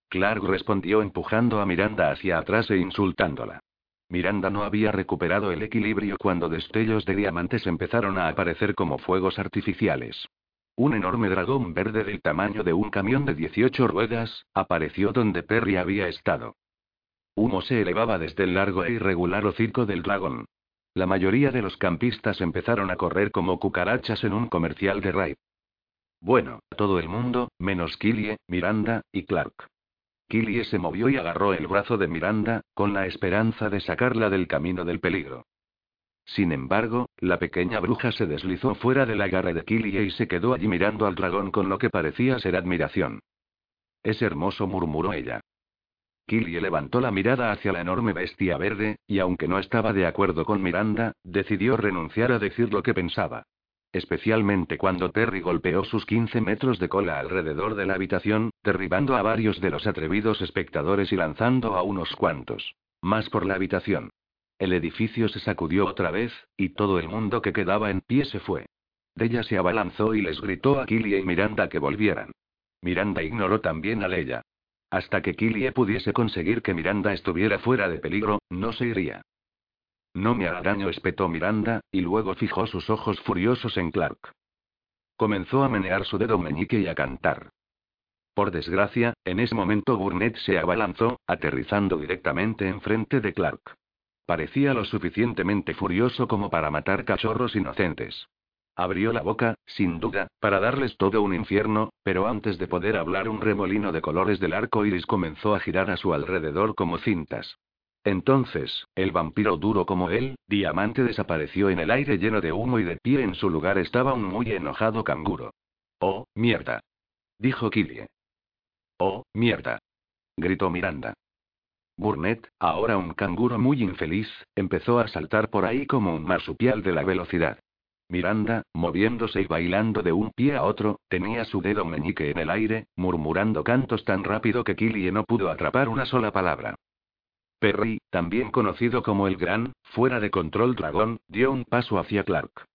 Clark respondió empujando a Miranda hacia atrás e insultándola. Miranda no había recuperado el equilibrio cuando destellos de diamantes empezaron a aparecer como fuegos artificiales. Un enorme dragón verde del tamaño de un camión de 18 ruedas, apareció donde Perry había estado. Humo se elevaba desde el largo e irregular hocico del dragón. La mayoría de los campistas empezaron a correr como cucarachas en un comercial de raid. Bueno, todo el mundo, menos Killie, Miranda, y Clark. Killie se movió y agarró el brazo de Miranda, con la esperanza de sacarla del camino del peligro. Sin embargo, la pequeña bruja se deslizó fuera de la garra de Killie y se quedó allí mirando al dragón con lo que parecía ser admiración. Es hermoso, murmuró ella. Killie levantó la mirada hacia la enorme bestia verde, y aunque no estaba de acuerdo con Miranda, decidió renunciar a decir lo que pensaba. Especialmente cuando Terry golpeó sus 15 metros de cola alrededor de la habitación, derribando a varios de los atrevidos espectadores y lanzando a unos cuantos más por la habitación. El edificio se sacudió otra vez, y todo el mundo que quedaba en pie se fue. Della se abalanzó y les gritó a Killie y Miranda que volvieran. Miranda ignoró también a Leia. Hasta que Killie pudiese conseguir que Miranda estuviera fuera de peligro, no se iría. No me hará daño, espetó Miranda, y luego fijó sus ojos furiosos en Clark. Comenzó a menear su dedo meñique y a cantar. Por desgracia, en ese momento Burnett se abalanzó, aterrizando directamente enfrente de Clark. Parecía lo suficientemente furioso como para matar cachorros inocentes. Abrió la boca, sin duda, para darles todo un infierno, pero antes de poder hablar un remolino de colores del arco iris comenzó a girar a su alrededor como cintas. Entonces, el vampiro duro como él, diamante desapareció en el aire lleno de humo y de pie en su lugar estaba un muy enojado canguro. Oh, mierda. Dijo Killie. Oh, mierda. Gritó Miranda. Burnett, ahora un canguro muy infeliz, empezó a saltar por ahí como un marsupial de la velocidad. Miranda, moviéndose y bailando de un pie a otro, tenía su dedo meñique en el aire, murmurando cantos tan rápido que Killie no pudo atrapar una sola palabra. Perry, también conocido como el Gran, fuera de control dragón, dio un paso hacia Clark.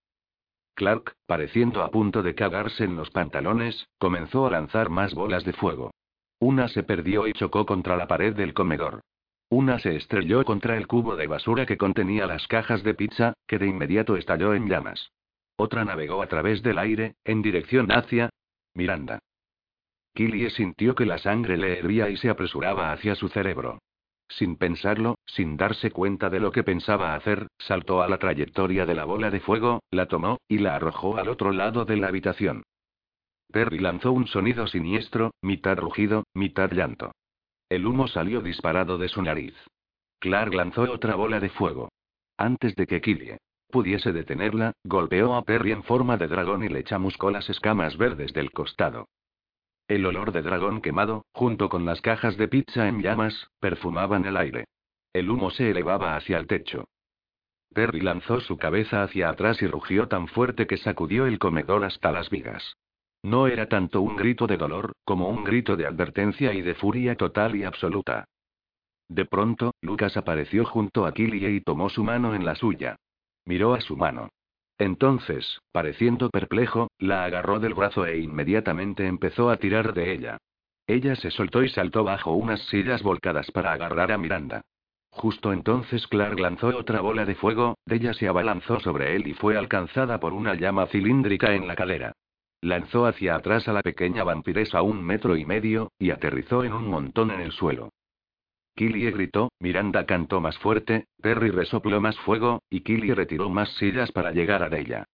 Clark, pareciendo a punto de cagarse en los pantalones, comenzó a lanzar más bolas de fuego. Una se perdió y chocó contra la pared del comedor. Una se estrelló contra el cubo de basura que contenía las cajas de pizza, que de inmediato estalló en llamas. Otra navegó a través del aire, en dirección hacia Miranda. Killie sintió que la sangre le hervía y se apresuraba hacia su cerebro. Sin pensarlo, sin darse cuenta de lo que pensaba hacer, saltó a la trayectoria de la bola de fuego, la tomó, y la arrojó al otro lado de la habitación. Perry lanzó un sonido siniestro, mitad rugido, mitad llanto. El humo salió disparado de su nariz. Clark lanzó otra bola de fuego. Antes de que Killie pudiese detenerla, golpeó a Perry en forma de dragón y le chamuscó las escamas verdes del costado. El olor de dragón quemado, junto con las cajas de pizza en llamas, perfumaban el aire. El humo se elevaba hacia el techo. Perry lanzó su cabeza hacia atrás y rugió tan fuerte que sacudió el comedor hasta las vigas. No era tanto un grito de dolor, como un grito de advertencia y de furia total y absoluta. De pronto, Lucas apareció junto a Killie y tomó su mano en la suya. Miró a su mano. Entonces, pareciendo perplejo, la agarró del brazo e inmediatamente empezó a tirar de ella. Ella se soltó y saltó bajo unas sillas volcadas para agarrar a Miranda. Justo entonces Clark lanzó otra bola de fuego, ella se abalanzó sobre él y fue alcanzada por una llama cilíndrica en la cadera. Lanzó hacia atrás a la pequeña vampiresa un metro y medio, y aterrizó en un montón en el suelo. Killie gritó, Miranda cantó más fuerte, Perry resopló más fuego, y Killie retiró más sillas para llegar a Della.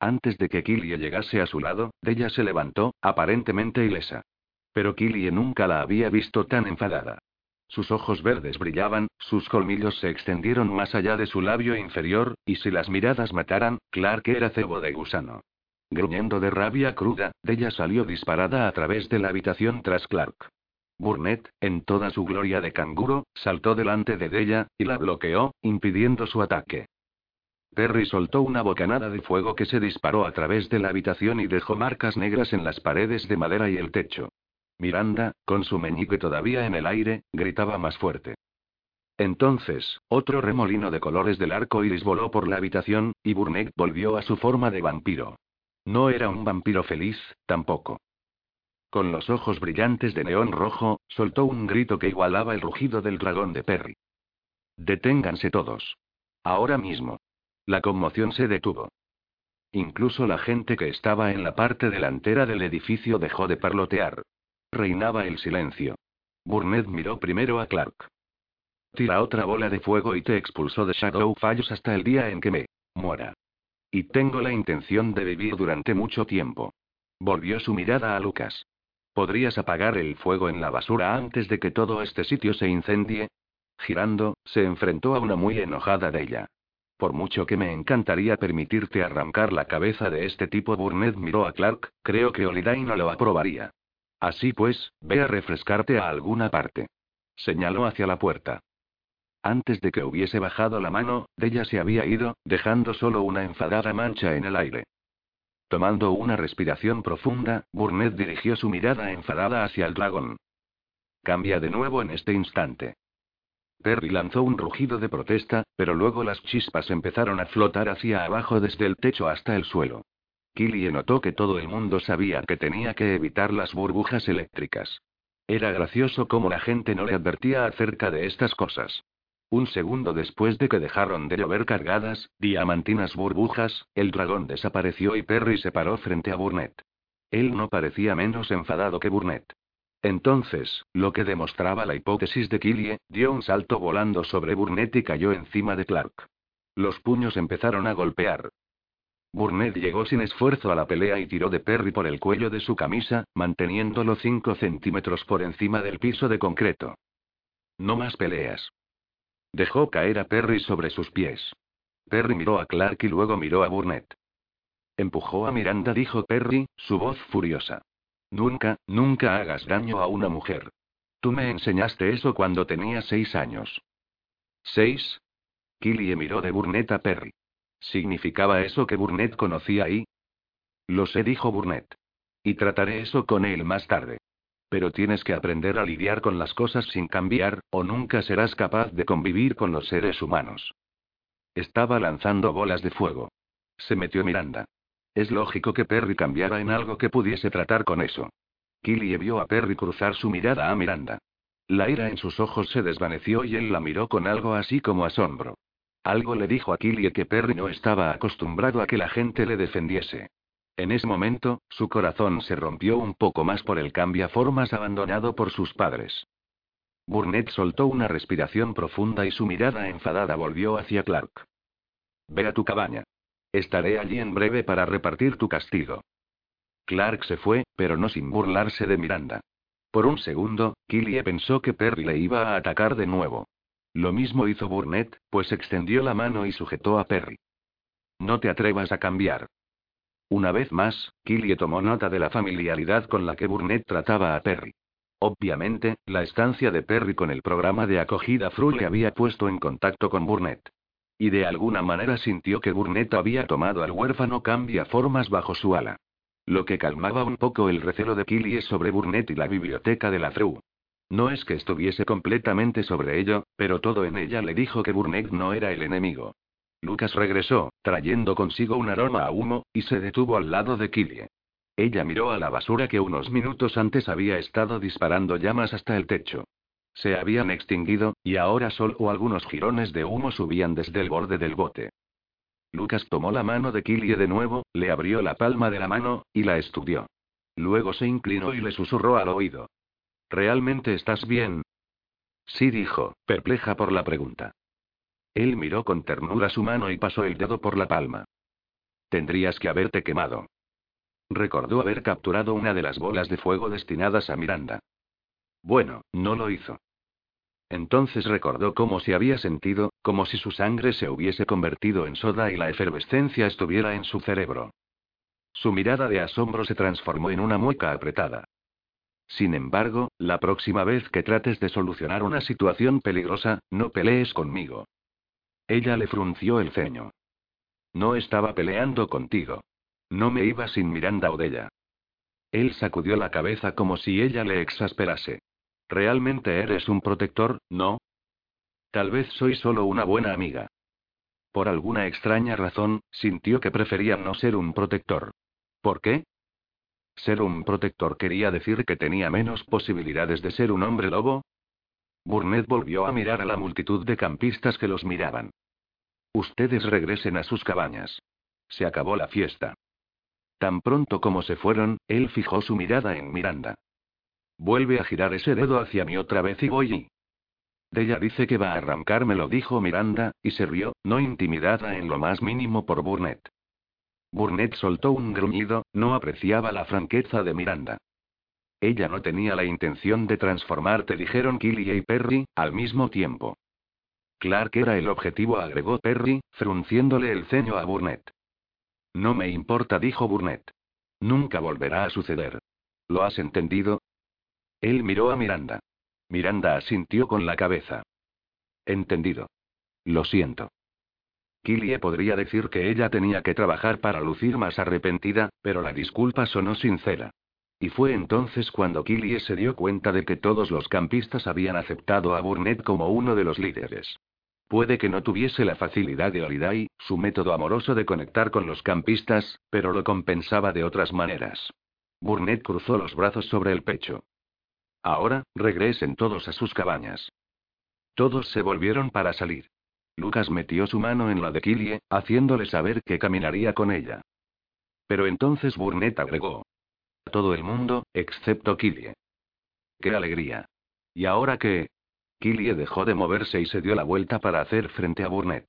Antes de que Killie llegase a su lado, Della se levantó, aparentemente ilesa. Pero Killie nunca la había visto tan enfadada. Sus ojos verdes brillaban, sus colmillos se extendieron más allá de su labio inferior, y si las miradas mataran, Clark era cebo de gusano. Gruñendo de rabia cruda, Della salió disparada a través de la habitación tras Clark. Burnett, en toda su gloria de canguro, saltó delante de ella, y la bloqueó, impidiendo su ataque. Perry soltó una bocanada de fuego que se disparó a través de la habitación y dejó marcas negras en las paredes de madera y el techo. Miranda, con su meñique todavía en el aire, gritaba más fuerte. Entonces, otro remolino de colores del arco iris voló por la habitación, y Burnett volvió a su forma de vampiro. No era un vampiro feliz, tampoco. Con los ojos brillantes de neón rojo, soltó un grito que igualaba el rugido del dragón de Perry. Deténganse todos. Ahora mismo. La conmoción se detuvo. Incluso la gente que estaba en la parte delantera del edificio dejó de parlotear. Reinaba el silencio. Burnett miró primero a Clark. Tira otra bola de fuego y te expulsó de Shadow Fallos hasta el día en que me muera. Y tengo la intención de vivir durante mucho tiempo. Volvió su mirada a Lucas. ¿Podrías apagar el fuego en la basura antes de que todo este sitio se incendie? Girando, se enfrentó a una muy enojada de ella. Por mucho que me encantaría permitirte arrancar la cabeza de este tipo, Burnett miró a Clark, creo que Oliday no lo aprobaría. Así pues, ve a refrescarte a alguna parte. Señaló hacia la puerta. Antes de que hubiese bajado la mano, ella se había ido, dejando solo una enfadada mancha en el aire. Tomando una respiración profunda, Burnett dirigió su mirada enfadada hacia el dragón. Cambia de nuevo en este instante. Perry lanzó un rugido de protesta, pero luego las chispas empezaron a flotar hacia abajo desde el techo hasta el suelo. Killie notó que todo el mundo sabía que tenía que evitar las burbujas eléctricas. Era gracioso cómo la gente no le advertía acerca de estas cosas. Un segundo después de que dejaron de llover cargadas, diamantinas burbujas, el dragón desapareció y Perry se paró frente a Burnett. Él no parecía menos enfadado que Burnett. Entonces, lo que demostraba la hipótesis de Killie, dio un salto volando sobre Burnett y cayó encima de Clark. Los puños empezaron a golpear. Burnett llegó sin esfuerzo a la pelea y tiró de Perry por el cuello de su camisa, manteniéndolo 5 centímetros por encima del piso de concreto. No más peleas. Dejó caer a Perry sobre sus pies. Perry miró a Clark y luego miró a Burnett. Empujó a Miranda, dijo Perry, su voz furiosa. Nunca, nunca hagas daño a una mujer. Tú me enseñaste eso cuando tenía seis años. ¿Seis? Killie miró de Burnett a Perry. ¿Significaba eso que Burnett conocía ahí? Lo sé, dijo Burnett. Y trataré eso con él más tarde. Pero tienes que aprender a lidiar con las cosas sin cambiar, o nunca serás capaz de convivir con los seres humanos. Estaba lanzando bolas de fuego. Se metió Miranda. Es lógico que Perry cambiara en algo que pudiese tratar con eso. Killie vio a Perry cruzar su mirada a Miranda. La ira en sus ojos se desvaneció y él la miró con algo así como asombro. Algo le dijo a Killie que Perry no estaba acostumbrado a que la gente le defendiese. En ese momento, su corazón se rompió un poco más por el cambiaformas abandonado por sus padres. Burnett soltó una respiración profunda y su mirada enfadada volvió hacia Clark. Ve a tu cabaña. Estaré allí en breve para repartir tu castigo. Clark se fue, pero no sin burlarse de Miranda. Por un segundo, Killie pensó que Perry le iba a atacar de nuevo. Lo mismo hizo Burnett, pues extendió la mano y sujetó a Perry. No te atrevas a cambiar. Una vez más, Killie tomó nota de la familiaridad con la que Burnett trataba a Perry. Obviamente, la estancia de Perry con el programa de acogida Fru le había puesto en contacto con Burnett. Y de alguna manera sintió que Burnett había tomado al huérfano cambia formas bajo su ala. Lo que calmaba un poco el recelo de Killie sobre Burnett y la biblioteca de la Fru. No es que estuviese completamente sobre ello, pero todo en ella le dijo que Burnett no era el enemigo. Lucas regresó, trayendo consigo un aroma a humo, y se detuvo al lado de Killie. Ella miró a la basura que unos minutos antes había estado disparando llamas hasta el techo. Se habían extinguido, y ahora solo algunos jirones de humo subían desde el borde del bote. Lucas tomó la mano de Killie de nuevo, le abrió la palma de la mano, y la estudió. Luego se inclinó y le susurró al oído. ¿Realmente estás bien? Sí dijo, perpleja por la pregunta. Él miró con ternura su mano y pasó el dedo por la palma. Tendrías que haberte quemado. Recordó haber capturado una de las bolas de fuego destinadas a Miranda. Bueno, no lo hizo. Entonces recordó cómo se había sentido, como si su sangre se hubiese convertido en soda y la efervescencia estuviera en su cerebro. Su mirada de asombro se transformó en una mueca apretada. Sin embargo, la próxima vez que trates de solucionar una situación peligrosa, no pelees conmigo. Ella le frunció el ceño. No estaba peleando contigo. No me iba sin Miranda o ella. Él sacudió la cabeza como si ella le exasperase. Realmente eres un protector, ¿no? Tal vez soy solo una buena amiga. Por alguna extraña razón, sintió que prefería no ser un protector. ¿Por qué? Ser un protector quería decir que tenía menos posibilidades de ser un hombre lobo. Burnett volvió a mirar a la multitud de campistas que los miraban. Ustedes regresen a sus cabañas. Se acabó la fiesta. Tan pronto como se fueron, él fijó su mirada en Miranda. Vuelve a girar ese dedo hacia mí otra vez y voy y... Ella dice que va a arrancármelo, dijo Miranda, y se rió, no intimidada en lo más mínimo por Burnett. Burnett soltó un gruñido, no apreciaba la franqueza de Miranda. Ella no tenía la intención de transformarte, dijeron Killy y Perry, al mismo tiempo. Clark era el objetivo, agregó Perry, frunciéndole el ceño a Burnett. No me importa, dijo Burnett. Nunca volverá a suceder. ¿Lo has entendido? Él miró a Miranda. Miranda asintió con la cabeza. Entendido. Lo siento. Killie podría decir que ella tenía que trabajar para lucir más arrepentida, pero la disculpa sonó sincera. Y fue entonces cuando Killie se dio cuenta de que todos los campistas habían aceptado a Burnett como uno de los líderes. Puede que no tuviese la facilidad de Holiday, su método amoroso de conectar con los campistas, pero lo compensaba de otras maneras. Burnett cruzó los brazos sobre el pecho. Ahora, regresen todos a sus cabañas. Todos se volvieron para salir. Lucas metió su mano en la de Killie, haciéndole saber que caminaría con ella. Pero entonces Burnett agregó. Todo el mundo, excepto Killie. ¡Qué alegría! ¿Y ahora qué? Killie dejó de moverse y se dio la vuelta para hacer frente a Burnett.